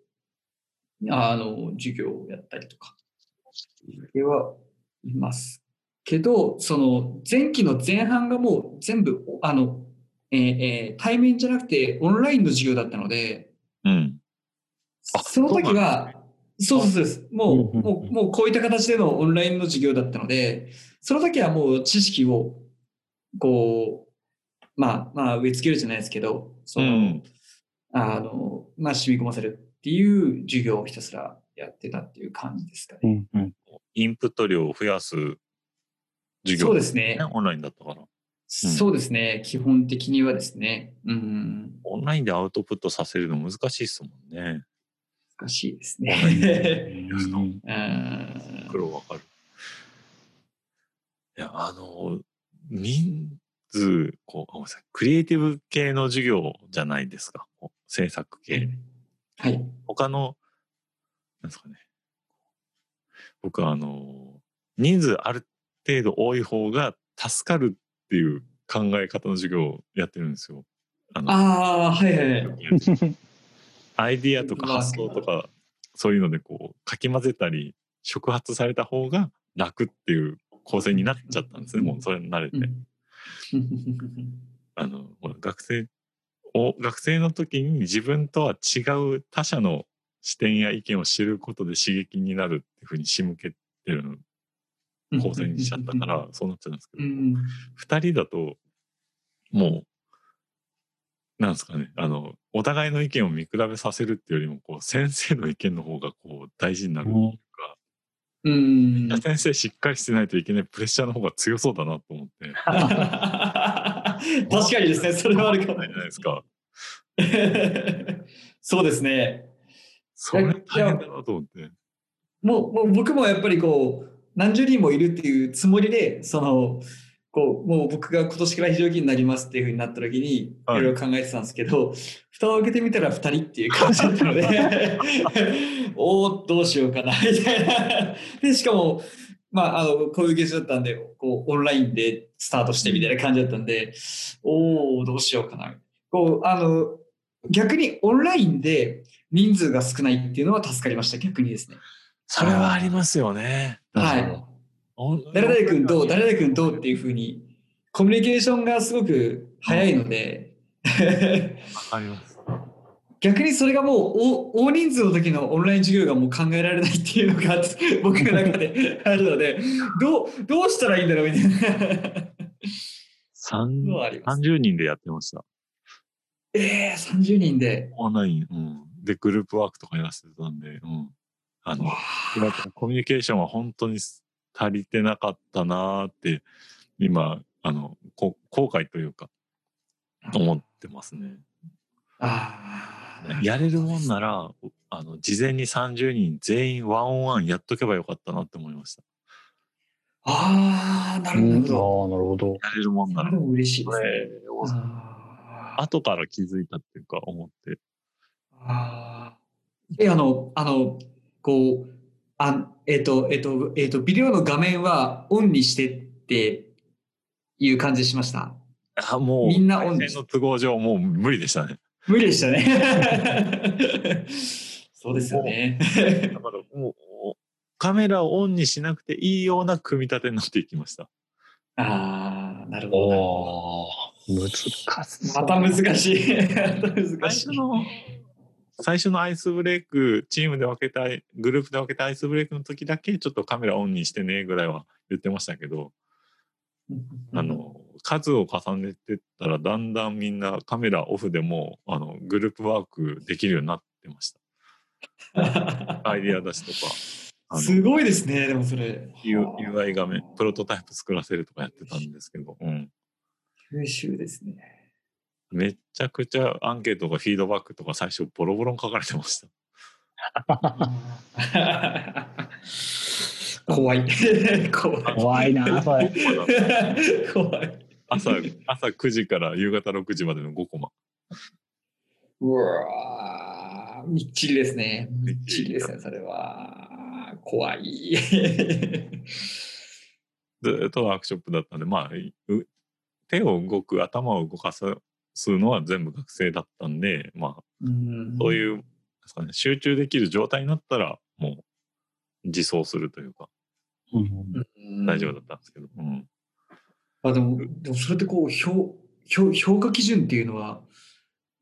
C: あの、授業をやったりとか、ではいます。けど、その、前期の前半がもう全部、あの、えーえー対面じゃなくてオンラインの授業だったので、
B: うん。あ
C: その時は、そうそうそうです。もう、もう、もうこういった形でのオンラインの授業だったので、その時はもう知識を、こう、まあ、まあ、植え付けるじゃないですけど、その、
B: うん
C: あの、まあ、染み込ませるっていう授業をひたすらやってたっていう感じですかね。
A: うんうん。
B: インプット量を増やす授業、
C: そうですね。
B: オンラインだったから。
C: そうですね。基本的にはですね。うん。
B: オンラインでアウトプットさせるの難しいっすもんね。
C: 難しいです
B: オンライン
C: ね。
B: で *laughs*
A: うん
C: うん
B: 苦労わかる。いや、あの、人数、こう、ごめんなさい、クリエイティブ系の授業じゃないですか。制作系。
C: はい。
B: 他の、なんですかね。僕はあの、人数ある程度多い方が助かるっていう考え方の授業をやってるんですよ。あの
C: ああ、はいはいはい。
B: アイディアとか発想とか、そういうのでこう、かき混ぜたり、触発された方が楽っていう構成になっちゃったんですね。もうそれに慣れて。あの、学生を、学生の時に自分とは違う他者の視点や意見を知ることで刺激になるっていうふうに仕向けてる構成にしちゃったから、そうなっちゃうんですけど、
C: うん
B: 二人だと、もう、なんですかね、あの、お互いの意見を見比べさせるっていうよりも、こう、先生の意見の方がこう、大事になるっていうか、
C: うん。
B: 先生しっかりしてないといけないプレッシャーの方が強そうだなと思って。*laughs* *laughs*
C: 確かにですね、それはあるかも
B: ないじゃないですか？*laughs*
C: そうですね。
B: それ大変だなと思って。
C: もうもう僕もやっぱりこう何十人もいるっていうつもりでそのこうもう僕が今年から非常勤になりますっていうふうになった時にい
B: はい
C: ろいろ考えてたんですけど、蓋を開けてみたら2人っていう感じだったので *laughs* おおどうしようかなみたいなでしかもまああのこういう現象だったんでこうオンラインでスタートしてみたいな感じだったんでおおどうしようかなこうあの逆にオンラインで人数が少ないっていうのは助かりました逆にですね。
B: それはありますよね。
C: はい。
B: お
C: 誰々君どう誰々君どうっていうふうにコミュニケーションがすごく早いので
B: わかります。
C: 逆にそれがもう大大人数の時のオンライン授業がもう考えられないっていうのが *laughs* 僕の中であるのでどうどうしたらいいんだろうみたいな
B: 三
C: のはあります。
B: 30人でやってました。
C: ええー、30人で。
B: オンライン。うん。で、グループワークとかやらせてたんで、うん。あの、コミュニケーションは本当に足りてなかったなーって、今、あの、こ後悔というか、思ってますね。
C: ああ。*laughs*
B: やれるもんなら、あの、事前に30人全員ワンオンワンやっとけばよかったなって思いました。
C: ああ、なる
A: うん、ああ、なる
C: ほど。
A: ほど。
B: やれるもんなら
C: 嬉しいで
B: こ
C: すね。
B: 後から気づいたっていうか思って。
C: あーえ、あの、あの、こう、あえっ、と、えっ、と、えっ、と、ビデオの画面はオンにしてっていう感じしました？
B: あ、もう、
C: みんなオン
B: の都合上もう無理でしたね。
C: 無理でしたね。*laughs* そうですよね。
B: だからもう、カメラをオンにしなくていいような組み立てになっていきました。
C: ああ、なるほど。
A: おお、難しい。
C: また難しい。また難しい。
B: 最初の、最初のアイスブレイク、チームで分けたい、グループで分けたアイスブレイクの時だけちょっとカメラオンにしてねぐらいは言ってましたけど、あの、数を重ねてったらだんだんみんなカメラオフでも、あの、グループワークできるようになってました。*laughs* アイディア出しとか。
C: すごいですね、でもそれ。
B: UI 画面、プロトタイプ作らせるとかやってたんですけど、うん。
C: 優秀ですね。
B: めちゃくちゃアンケートとかフィードバックとか最初ボロボロに書かれてました。*laughs*
C: 怖い。怖い。
A: 怖いな、それ。*laughs*
C: 怖い。
B: 朝、*laughs* 朝9時から夕方6時までの5コマ。
C: うわーみっちりですね。みっちりですね、それは。怖い。*laughs*
B: ずっとワークショップだったんで、まあ、う手を動く、頭を動かすのは全部学生だったんで、まあ、そういう、ね、集中できる状態になったら、もう、自走するというか、
A: うん
C: うん
B: 大丈夫だったんですけど、うん。
C: あでも、でもそれってこう評評、評価基準っていうのは、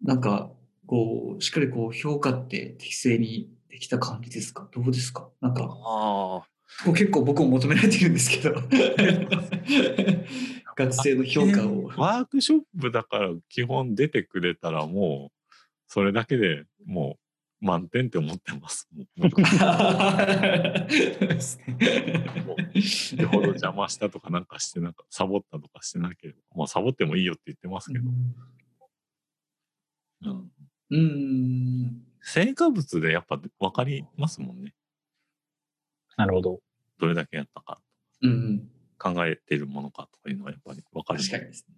C: なんか、こう、しっかりこう、評価って適正にできた感じですか？どうですか？なんか、
B: ああ。
C: こう結構僕も求められてるんですけど、*laughs* 学生の評価を。
B: ワークショップだから基本出てくれたらもう、それだけでもう満点って思ってます。よ *laughs* ほど邪魔したとかなんかしてなんかサボったとかしてなければ、まあサボってもいいよって言ってますけど、うん
C: うん。
B: 成果物でやっぱ分かりますもんね。
A: なるほど。
B: どれだけやったか、
C: うん。
B: 考えているものかとかいうのはやっぱり分かる。
C: 確かにですね。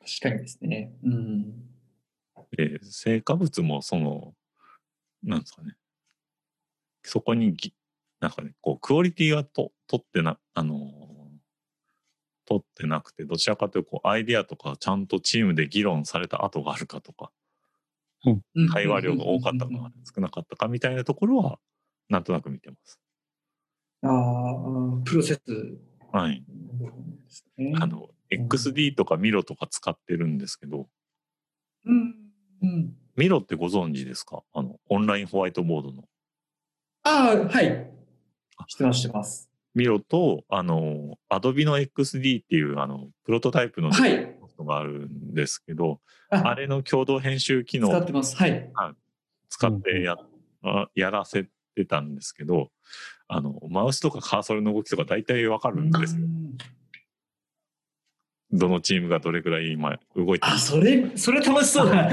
C: 確かにですね。うん。
B: で成果物もその、なんですかね。そこにぎ、なんかね、こう、クオリティはと取ってな、あのー取ってなくて、どちらかというと、こう、アイディアとかちゃんとチームで議論された後があるかとか、会話量が多かったか少なかったかみたいなところは、なんとなく見てます。
C: ああ、プロセス。
B: はい。あの、XD とかミロとか使ってるんですけど、
C: うん。うん。
B: ミロってご存知ですか？あの、オンラインホワイトボードの。
C: ああ、はい。知ってます、知ってます。
B: ミロと、あの、Adobe の XD っていう、あの、プロトタイプのソ
C: はい。
B: フトがあるんですけど、
C: あ
B: あれの共同編集機能
C: 使ってます。はい。
B: 使ってや,、あやらせてたんですけど、あの、マウスとかカーソルの動きとか大体わかるんですよ。どのチームがどれくらい今動いてる
C: あ、それ、それ楽しそうだ。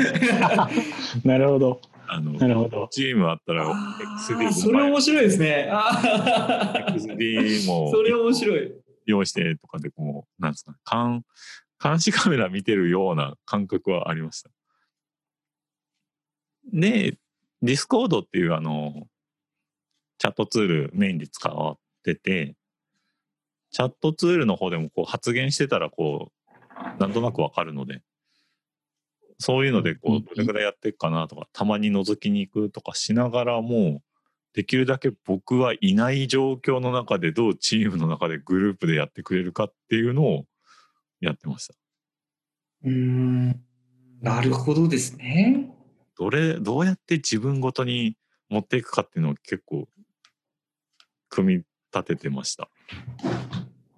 C: *laughs*
A: なるほど。
B: あの、
A: なるほど。
B: チームあったら
C: あ
B: XD
C: ーそれ面白いですね。
B: XD も
C: それ面白い。
B: 用意してとかでこう、なんですかね、監監視カメラ見てるような感覚はありました。で、ディスコードっていうあの、チャットツールメインで使ってて、チャットツールの方でもこう発言してたらこう、なんとなくわかるので、そういうのでこ
A: う
B: どれくらいやっていくかなとか、たまに覗きに行くとかしながらも、できるだけ僕はいない状況の中でどうチームの中でグループでやってくれるかっていうのをやってました。
C: うーん。なるほどですね。
B: どれ、どうやって自分ごとに持っていくかっていうのを結構組み立ててました。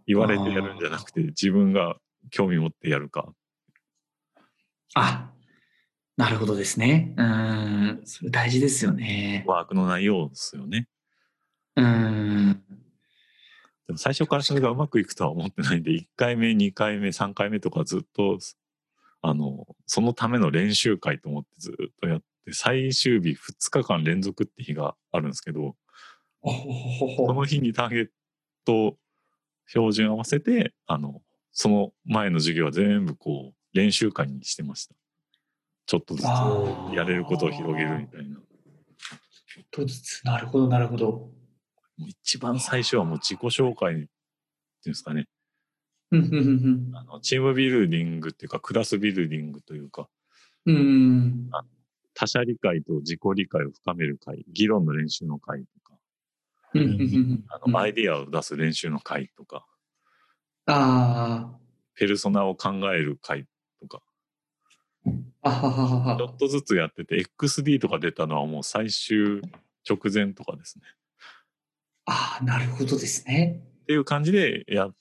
B: 言われてやるんじゃなくて自分が興味持ってやるか。
C: あ、なるほどですね。うーん。それ大事ですよね。
B: ワークの内容ですよね。
C: うーん。
B: でも最初からそれがうまくいくとは思ってないんで、1回目、2回目、3回目とかずっと、あの、そのための練習会と思ってずっとやって、最終日2日間連続って日があるんですけど、この日にターゲット標準合わせて、あの、その前の授業は全部こう、練習会にしてました。ちょっとずつやれることを広げるみたいな。も
C: ちょっとずつ。なるほど、なるほど。
B: う一番最初はもう自己紹介っていうんですかね。あのチームビルディングっていうか、クラスビルディングというか、
C: うん。うん。
B: 他者理解と自己理解を深める会、議論の練習の会と。あのアイディアを出す練習の会とか、
C: あ
B: ペルソナを考える会とか、
C: あ。あはははは。
B: ちょっとずつやってて、XD とか出たのはもう最終直前とかですね。
C: ああ、なるほどですね。
B: っていう感じでやっ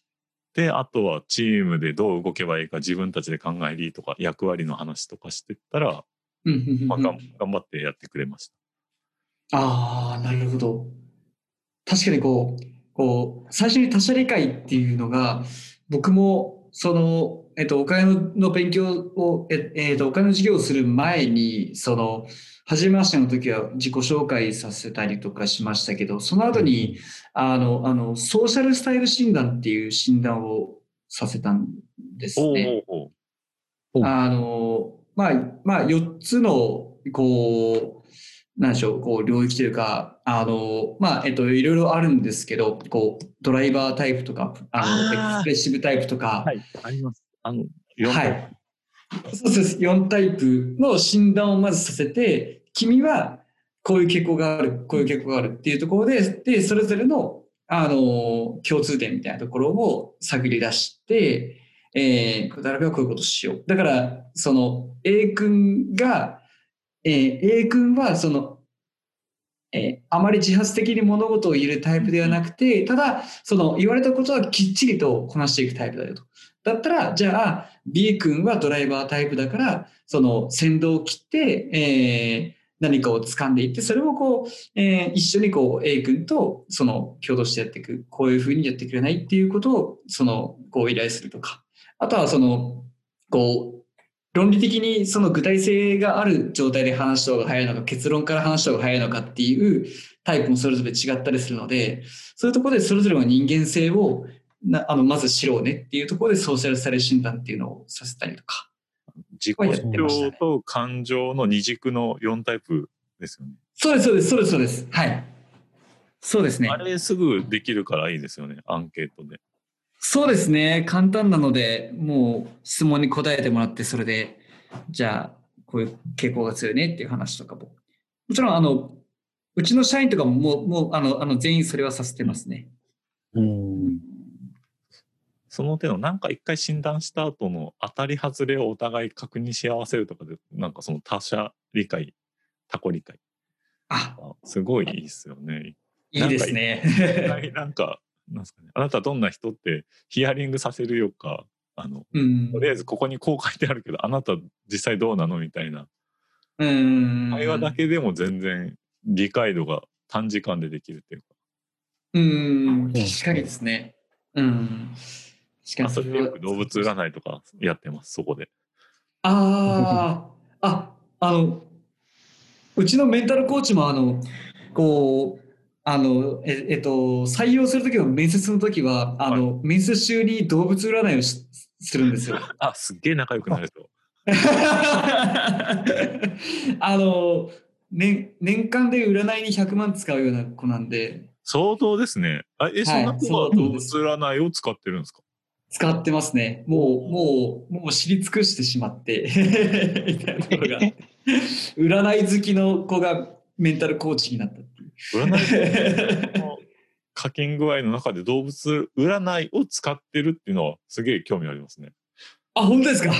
B: て、あとはチームでどう動けばいいか自分たちで考えりとか役割の話とかしてったら、
C: うん、うん、うん
B: まあ。頑張ってやってくれまし
C: ああ、なるほど。確かにこう、こう、最初に他者理解っていうのが、僕も、その、えっと、お金の勉強を、え、えっと、お金の授業をする前に、その、初めましての時は自己紹介させたりとかしましたけど、その後に、あの、あの、ソーシャルスタイル診断っていう診断をさせたんです
B: た。おう
C: ね。
B: おうおう
A: お
C: あの、まあ、まあ、4つの、こう、なんでしょう、こう、領域というか、あの、まあ、えっと、いろいろあるんですけど、こう、ドライバータイプとか、あの、エクスプレッシブタイプとか、
B: はい、あります。あの、4
C: は
B: 回
C: い。そうです。4タイプの診断をまずさせて、君はこういう傾向がある、こういう傾向があるっていうところで、で、それぞれの、あの、共通点みたいなところを探り出して、えー、誰がこういうことしよう。だから、その、A 君が、えー A 君は、その、えーあまり自発的に物事を言えるタイプではなくて、ただ、その言われたことはきっちりとこなしていくタイプだよと。だったら、じゃあ、B 君はドライバータイプだから、その先導を切って、えー何かを掴んでいって、それをこう、えー一緒にこう A 君とその共同してやっていく、こういうふうにやってくれないっていうことを、その、こう依頼するとか。あとはその、こう、論理的にその具体性がある状態で話した方が早いのか、結論から話した方が早いのかっていうタイプもそれぞれ違ったりするので、そういうところでそれぞれの人間性をなあのまず知ろうねっていうところでソーシャルサイル診断っていうのをさせたりとか。
B: 自己主張と感情の二軸の4タイプですよね。
C: そうです、そうです、そうです、そうです。はい。そうですね
B: あ。れすぐできるからいいですよね、アンケートで。
C: そうですね。簡単なので、もう質問に答えてもらって、それで、じゃあ、こういう傾向が強いねっていう話とかも。もちろん、あの、うちの社員とかももう、もう、あの、あの全員それはさせてますね。
A: うん。
B: その手のなんか一回診断した後の当たり外れをお互い確認し合わせるとかで、なんかその他者理解、他己理解。
C: あ、
B: あすごいいいですよね。
C: いいですね。
B: なんか、なんですかね、あなたどんな人ってヒアリングさせるよか、あの、
C: うん
B: とりあえずここにこう書いてあるけど、あなた実際どうなのみたいな。
C: うん。
B: 会話だけでも全然理解度が短時間でできるっていうか。
C: うん、確かにですね。うん。確か
B: まあ、
C: に
B: それでよく動物占いとかやってます、そこで。
C: ああ、あ、あの、うちのメンタルコーチも、あの、こう、あの、ええっと、採用するときの面接のときは、あの、面接中に動物占いをしするんですよ。*laughs*
B: あ、すっげえ仲良くなると。*laughs*
C: あの、年、年間で占いに100万使うような子なんで、
B: 相当ですね。あえ、そんな子は動物占いを使ってるんですか？
C: 使ってますね。もう、もう、もう知り尽くしてしまって、*laughs* みたいなところが。占い好きの子がメンタルコーチになった。
B: 占いの課金具合の中で動物占いを使ってるっていうのはすげえ興味ありますね。
C: あ、本当ですか？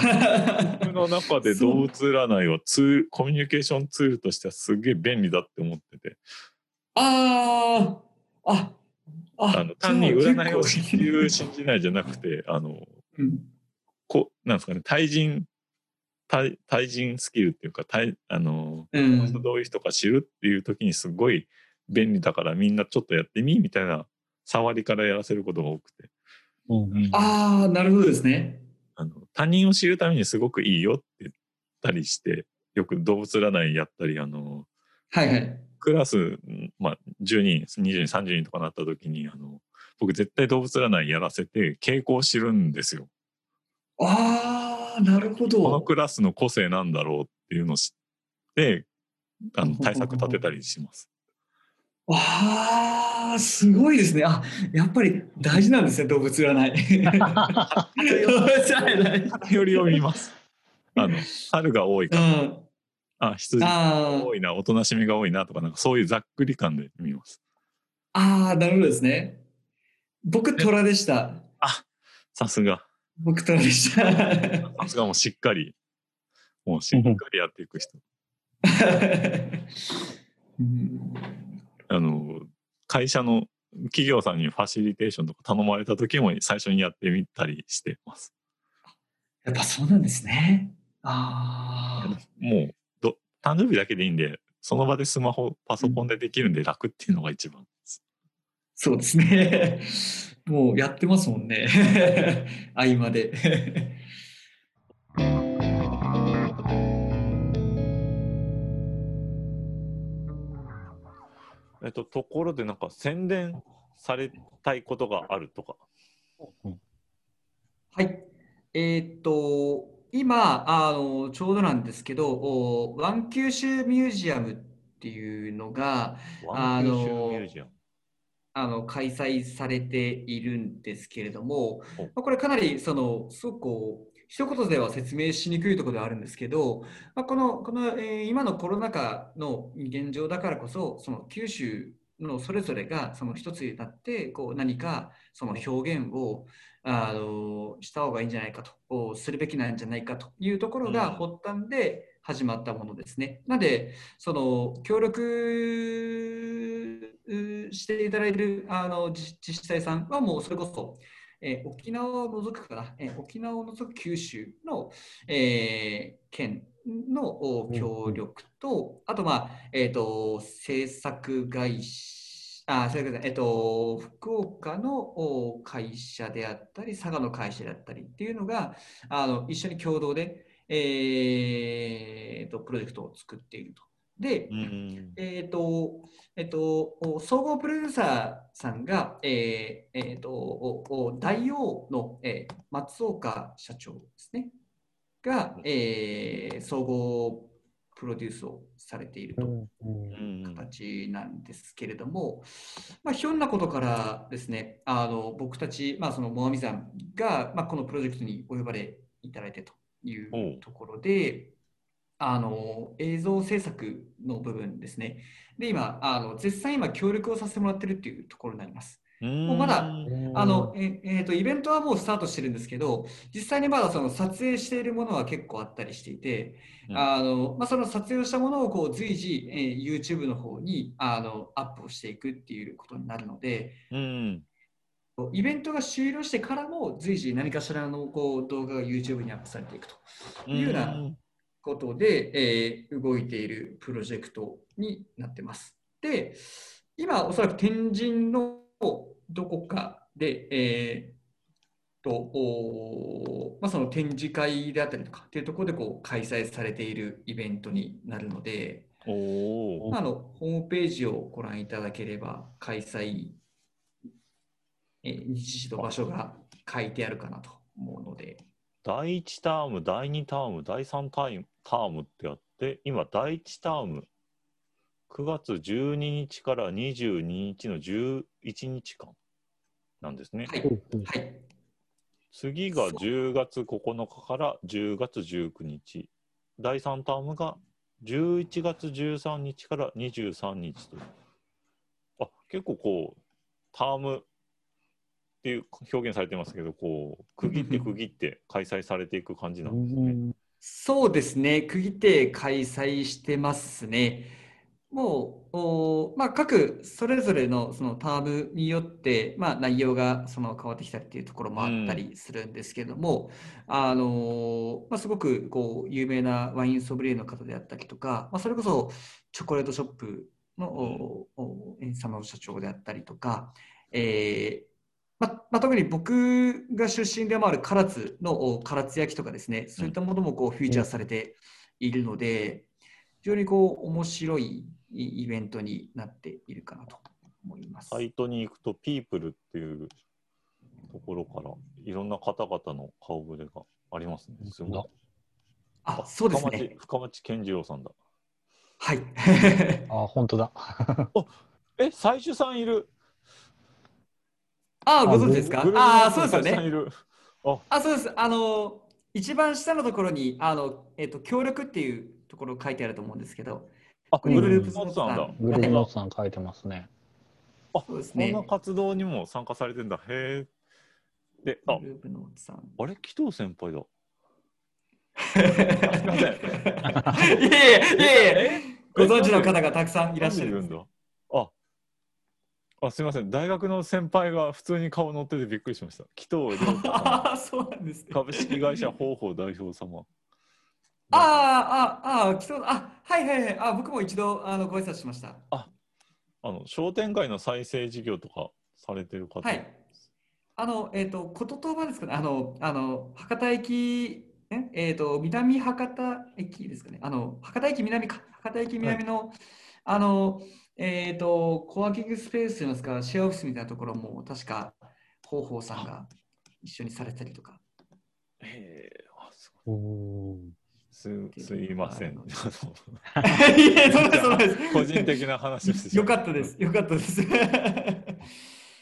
B: 僕の中で動物占いはツール、コミュニケーションツールとしてはすげえ便利だって思ってて、
C: ああ、あ、あ
B: あの単に占いを信じる、信じないじゃなくて、あの、
C: うん。
B: こなんですかね、対人、対対人スキルっていうか、対あの、
C: うん。
B: どういう人か知るっていう時にすごい便利だからみんなちょっとやってみみたいな触りからやらせることが多くて
A: うん
C: ああ、なるほどですね。
B: あの他人を知るためにすごくいいよって言ったりしてよく動物占いやったりあの
C: はいはい。
B: クラス、んまあ、10人20人30人とかなった時にあの僕絶対動物占いやらせて傾向を知るんですよ。
C: ああ、なるほ
B: この
C: ど。
B: クラスの個性なんだろうっていうのを知ってあの対策立てたりします。
C: ああ、すごいですね。あ、やっぱり大事なんですね、動物占い。
B: りを見ます。あの春が多いから、
C: うん。
B: あ羊が
C: あ
B: 多いなおとなしみが多いなとかなんかそういうざっくり感で見ます。
C: あ、ああ、なるほどですね。僕、虎でした。
B: さすが
C: 僕、虎でした。
B: さすがもうしっかりもうしっかりやっていく人。
C: う *laughs* ん
B: あの会社の企業さんにファシリテーションとか頼まれた時も最初にやってみたりしてます。
C: やっぱそうなんですね。ああ。
B: もうど誕生日だけでいいんでその場でスマホパソコンでできるんで楽っていうのが一番。
C: そうですね。*laughs* もうやってますもんね。*laughs* 合間で。
B: えっとところでなんか宣伝されたいことがあるとか。
C: はい。えーっと、今、あの、ちょうどなんですけど、おワン九州ミュージアムっていうのが、
B: ワン九州ミュージアム？
C: あの、開催されているんですけれども、
B: お
C: まあ、これかなり、その、すごくこう、一言では説明しにくいところではあるんですけど、まあ、この、この、えー今のコロナ禍の現状だからこそ、その九州のそれぞれがその一つになって、こう何かその表現をあのした方がいいんじゃないかと、こうするべきなんじゃないかというところが
B: うん
C: 発端で始まったものですね。なので、その協力うしていただいているあの自自治体さんはもうそれこそ、えー沖縄を除くかな、えー沖縄を除く九州の、えー県のお協力と、あと、まあ、えっ、と、制作会社、あ、それから、えっ、と、福岡のお会社であったり、佐賀の会社であったりっていうのが、あの、一緒に共同で、えーと、プロジェクトを作っていると。で、
B: うん。
C: えっ、と、えっ、と、お総合プロデューサーさんが、えーえーと、おお大王の、えー松岡社長ですね。が、えー総合プロデュースをされているという形なんですけれども、まあ、ひょんなことからですね、あの僕たち、まあ、そのモアミさんが、まあ、このプロジェクトにお呼ばれいただいてとい
B: う。
C: ところで、あの映像制作の部分ですね。で、今、あの絶賛今協力をさせてもらってるっていうところになります。もうまだあの、
A: うん
C: ええーと、イベントはもうスタートしてるんですけど、実際にまだその撮影しているものは結構あったりしていて、
B: うん
C: あのまあ、その撮影をしたものをこう随時、えー YouTube の方にあのアップをしていくっていうことになるので、
B: うん。
C: イベントが終了してからも随時何かしらのこう動画が YouTube にアップされていくというようなことで、えー動いているプロジェクトになってます。で、今おそらく天神のどこかで、えーとまあ、その展示会であったりとかっていうところでこう開催されているイベントになるので、
B: おお
C: まあ、あのホームページをご覧いただければ開催、えー日時と場所が書いてあるかなと思うので、
B: 第1ターム、第2ターム、第3タイムタームってあって、今、第1ターム、9月12日から22日の11日間なんですね。
C: はい、
B: 次が10月9日から10月19日。第3タームが11月13日から23日と。あ、結構こう、タームっていう表現されてますけど、こう、区切って区切って開催されていく感じなんですね。
C: そうですね、区切って開催してますね。もう、おまあ、各それぞれのそのタームによって、まあ、内容がその変わってきたりっていうところもあったりするんですけども、あのまあ、すごくこう有名なワインソムリエの方であったりとか、まあ、それこそチョコレートショップのおお佐野社長であったりとか、えーまあまあ、特に僕が出身でもある唐津のお唐津焼とかですね、そういったものもこうフィーチャーされているので、非常にこう面白いイベントになっているかなと思います。
B: サイトに行くと、ピープルっていうところから、いろんな方々の顔ぶれがありますね。すごい。
C: あ、そうですね。
B: 深町深町健次郎さんだ。
C: はい。
A: あ、本当だ。*laughs*
B: え、最初さんいる。
C: あ、ご存知ですか？
B: グルメ
C: あ、そうですよね。
B: あ、
C: あ、そうです。あの、一番下のところに、あの、えっと、協力っていうところ書いてあると思うんですけど、
B: あ、
C: グループ
B: ノーツさんだ。
A: グルメノートさん書いてますね。
B: あ、
C: そうですね
B: こんな活動にも参加されてんだ。へえ。で、あ
C: グ、ループノートさん。
B: あれ、紀藤先輩だ。*laughs* すいません。
C: いやいやいやいやご存知の方がたくさんいらっしゃる
B: んだ？あ、あ、すいません。大学の先輩が普通に顔乗っててびっくりしました。紀藤亮太さん。
C: あそうなんですね。
B: 株式会社広報代表様。
C: ああ、ああ、来そうあ、はいはいはい。あ、僕も一度あのご挨拶しました。
B: あの商店街の再生事業とかされてる方。
C: はい。あの、えっ、と、こととばですかね。あの、あの、博多駅、ええっ、と、南博多駅ですかね。あの、博多駅南か、博多駅南の、あの、えっ、と、コワーキングスペースといいますか、シェアオフィスみたいなところも、確か、広報さんが一緒にされたりとか。
B: へえあすごいすすいません。*laughs*
C: いや、そうです、そうです。
B: 個人的な話をしてしま
C: よかったです。。よかったです。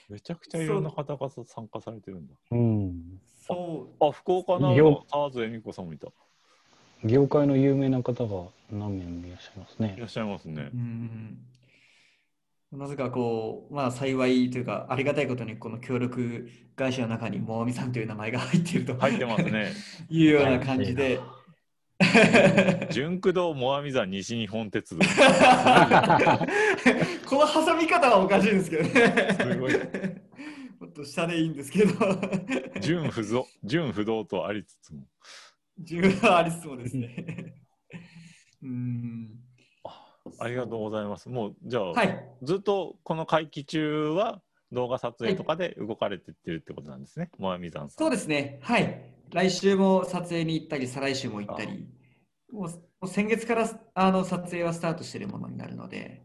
B: めちゃくちゃいろんな方が参加されてるんだ。
A: うん。
C: そう。
B: あ、福岡の
A: よ
B: 沢津恵美子さんもいた。
A: 業界の有名な方が何名もいらっしゃいますね
B: いら。っしゃいますね
C: う。んなぜかこう、まあ幸いというか、ありがたいことにこの協力会社の中にもみさんという名前が入っていると
B: 入ってますね。*laughs*
C: いうような感じで。
B: 純駆動最上山西日本鉄道。
C: この挟み方はおかしいんですけどね。
B: すごい
C: もっと下でいいんですけど、
B: 純不動、純不動とありつつも。
C: 自分はありつつもですね。うん。
B: ありがとうございます。もう、じゃあ、
C: はい。
B: ずっとこの会期中は動画撮影とかで動かれてってるってことなんですね。最上山さん。
C: そうですね。はい。来週も撮影に行ったり、再来週も行ったり、もう先月からあの撮影はスタートしているものになるので、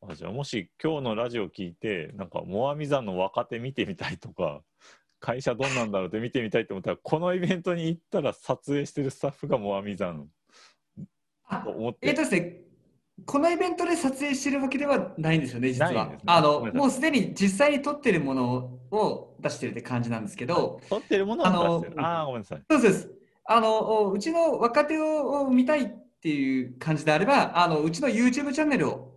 B: あじゃあもし今日のラジオ聞いてなんか最上山の若手見てみたいとか *laughs* 会社どんなんだろうって見てみたいと思ったらこのイベントに行ったら撮影してるスタッフが最上山
C: あ
B: と思って
C: えっとですね、このイベントで撮影してるわけではないんですよね、実は。
B: ね
C: あのもうすでに実際に撮ってるものを出してるって感じなんですけど、
B: 撮ってるものを出してる
C: あの
B: あごめんなさい
C: そうです。あのうちの若手を見たいっていう感じであれば、あのうちの YouTube チャンネルを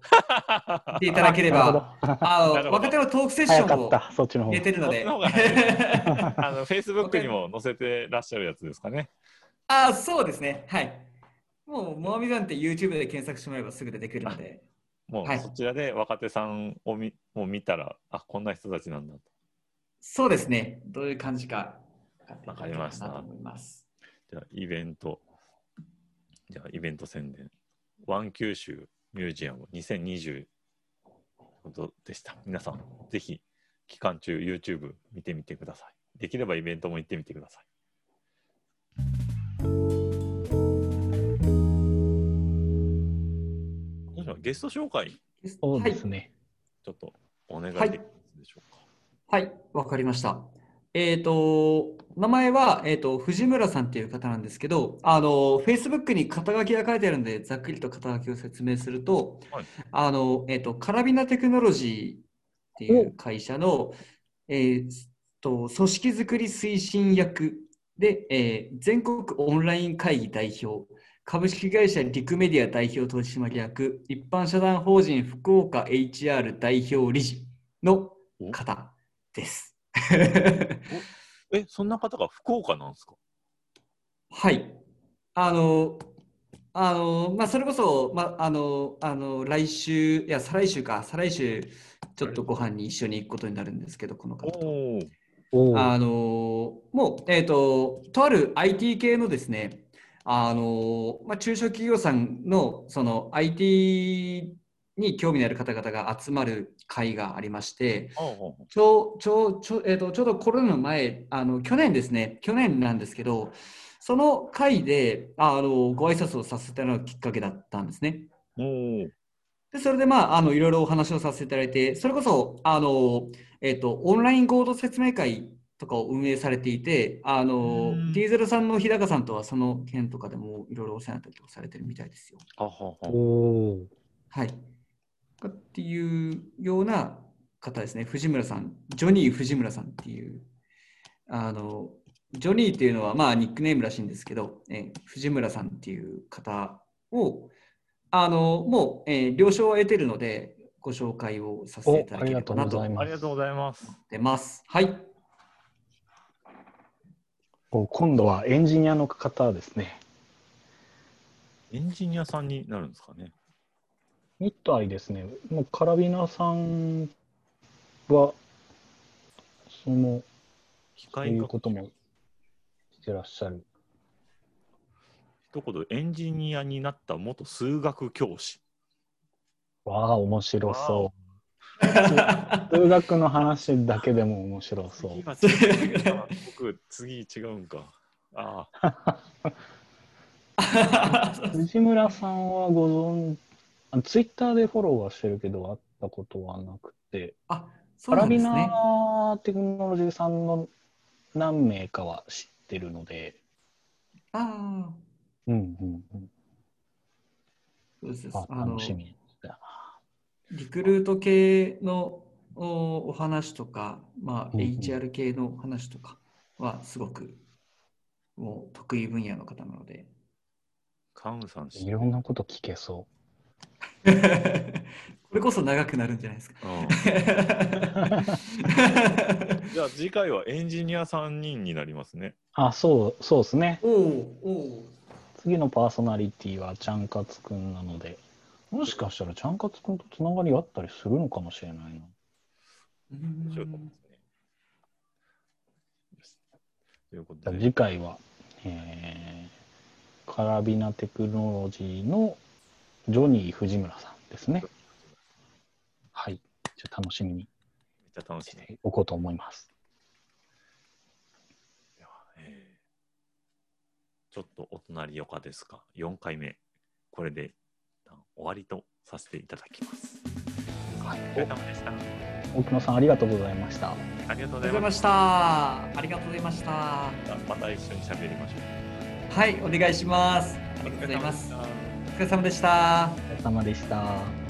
C: 見ていただければ、*laughs* あの若手のトークセッシ
A: 早
C: ョンを入れてるので
B: の方が早いあの、*laughs* Facebook にも載せてらっしゃるやつですかね。
C: あそうですね。はい。もう、モアミザンって YouTube で検索してもらえばすぐ出てくるので。
B: も
C: はい
B: うそちらで若手さんを見もう見たら、あ、こんな人たちなんだと。
C: そうですね。どういう感じか分か
B: りました
C: なと思います。
B: じゃあ、イベント、じゃあ、イベント宣伝。ワン九州ミュージアム2020ことでした。皆さん、ぜひ、期間中 YouTube 見てみてください。できればイベントも行ってみてください。ゲスト紹介、
A: そうですね。
B: ちょっとお願い
C: はい
B: できますでしょうか？
C: はい、わかりました。えっ、と、名前は、えっ、と、藤村さんっていう方なんですけど、あの、Facebook に肩書きが書いてあるんで、ざっくりと肩書きを説明すると、
B: はい
C: あの、えっ、と、カラビナテクノロジーっていう会社の、えーと、組織づくり推進役で、えー全国オンライン会議代表、株式会社リクメディア代表取締役、一般社団法人福岡 HR 代表理事の方です。*laughs*
B: え、そんな方が福岡なんですか？
C: はい。あの、あの、まあ、それこそ、まあ、あの、あの、来週、いや、再来週か、再来週、ちょっとご飯に一緒に行くことになるんですけど、この方と。あのもう、えっ、と、とある IT 系のですね、あのまあ、中小企業さんのその IT に興味のある方々が集まる会がありまして、ちょちょちょ,、えー、とちょうどコロナの前あの、去年ですね、去年なんですけど、その会であのご挨拶をさせてもらうきっかけだったんですね。でそれで、まあ、あのいろいろお話をさせていただいて、それこそあの、えっとオンライン合同説明会とかを運営されていて、あの
B: うん
C: ディーゼルさんの日高さんとはその件とかでもいろいろお世話になったりとかされてるみたいですよ。
B: あはは
C: はい。っていうような方ですね、藤村さん、ジョニー藤村さんっていう、あの、ジョニーっていうのはまあニックネームらしいんですけど、えー藤村さんっていう方を、あの、もう、えー了承を得てるので、ご紹介をさせていただければなと
A: ありがとうございます
B: ありがとうございます。
C: ってます。はい。
A: お今度はエンジニアの方ですね。
B: エンジニアさんになるんですかね。
A: みたいですね。もうカラビナさんは、その、そういうこともしてらっしゃる。
B: 一言エンジニアになった元数学教師。
A: わあ、面白そう。数学の話だけでも面白そう。
B: 僕、次違うんか。ああ、*laughs*
A: 藤村さんはご存あツイッターでフォローはしてるけど、会ったことはなくて、
C: あ、そう
A: カラビ
C: なんですね。
A: ナテクノロジーさんの何名かは知ってるので、
C: ああ、
A: うんうんうん。
C: そうです。
A: あ楽しみ。
C: リクルート系のおお話とか、まあ、HR 系の話とかはすごくもう得意分野の方なので。
B: カウンさん
A: いろんなこと聞けそ *laughs*
C: これこそ長くなるんじゃないですか。
B: うん *laughs* じゃあ次回はエンジニア3人になりますね。
A: う。あ、そう、そうですね。
C: おおお
A: 次のパーソナリティはちゃんかつくんなので、もしかしたらちゃんかつくんとつながりあったりするのかもしれないな。
B: 面白いかもですね。ということで、
A: 次回は、えーカラビナテクノロジーのジョニー藤村さんですね。はい。じゃあ楽しみに
B: めっちゃ楽し。
A: ておこうと思います。
B: ちょっとお隣よかですが、4回目、これで一旦終わりとさせていただきます。
A: はい
B: お疲れ様でした。
A: 沖野さんありがとうございました。
B: ありがとうございまし
C: した。ありがとうございました。
B: た。また一緒に喋りましょう。
C: はい、お願いします。ありがとうございます。お疲れ様でした。
A: お疲れ様でした。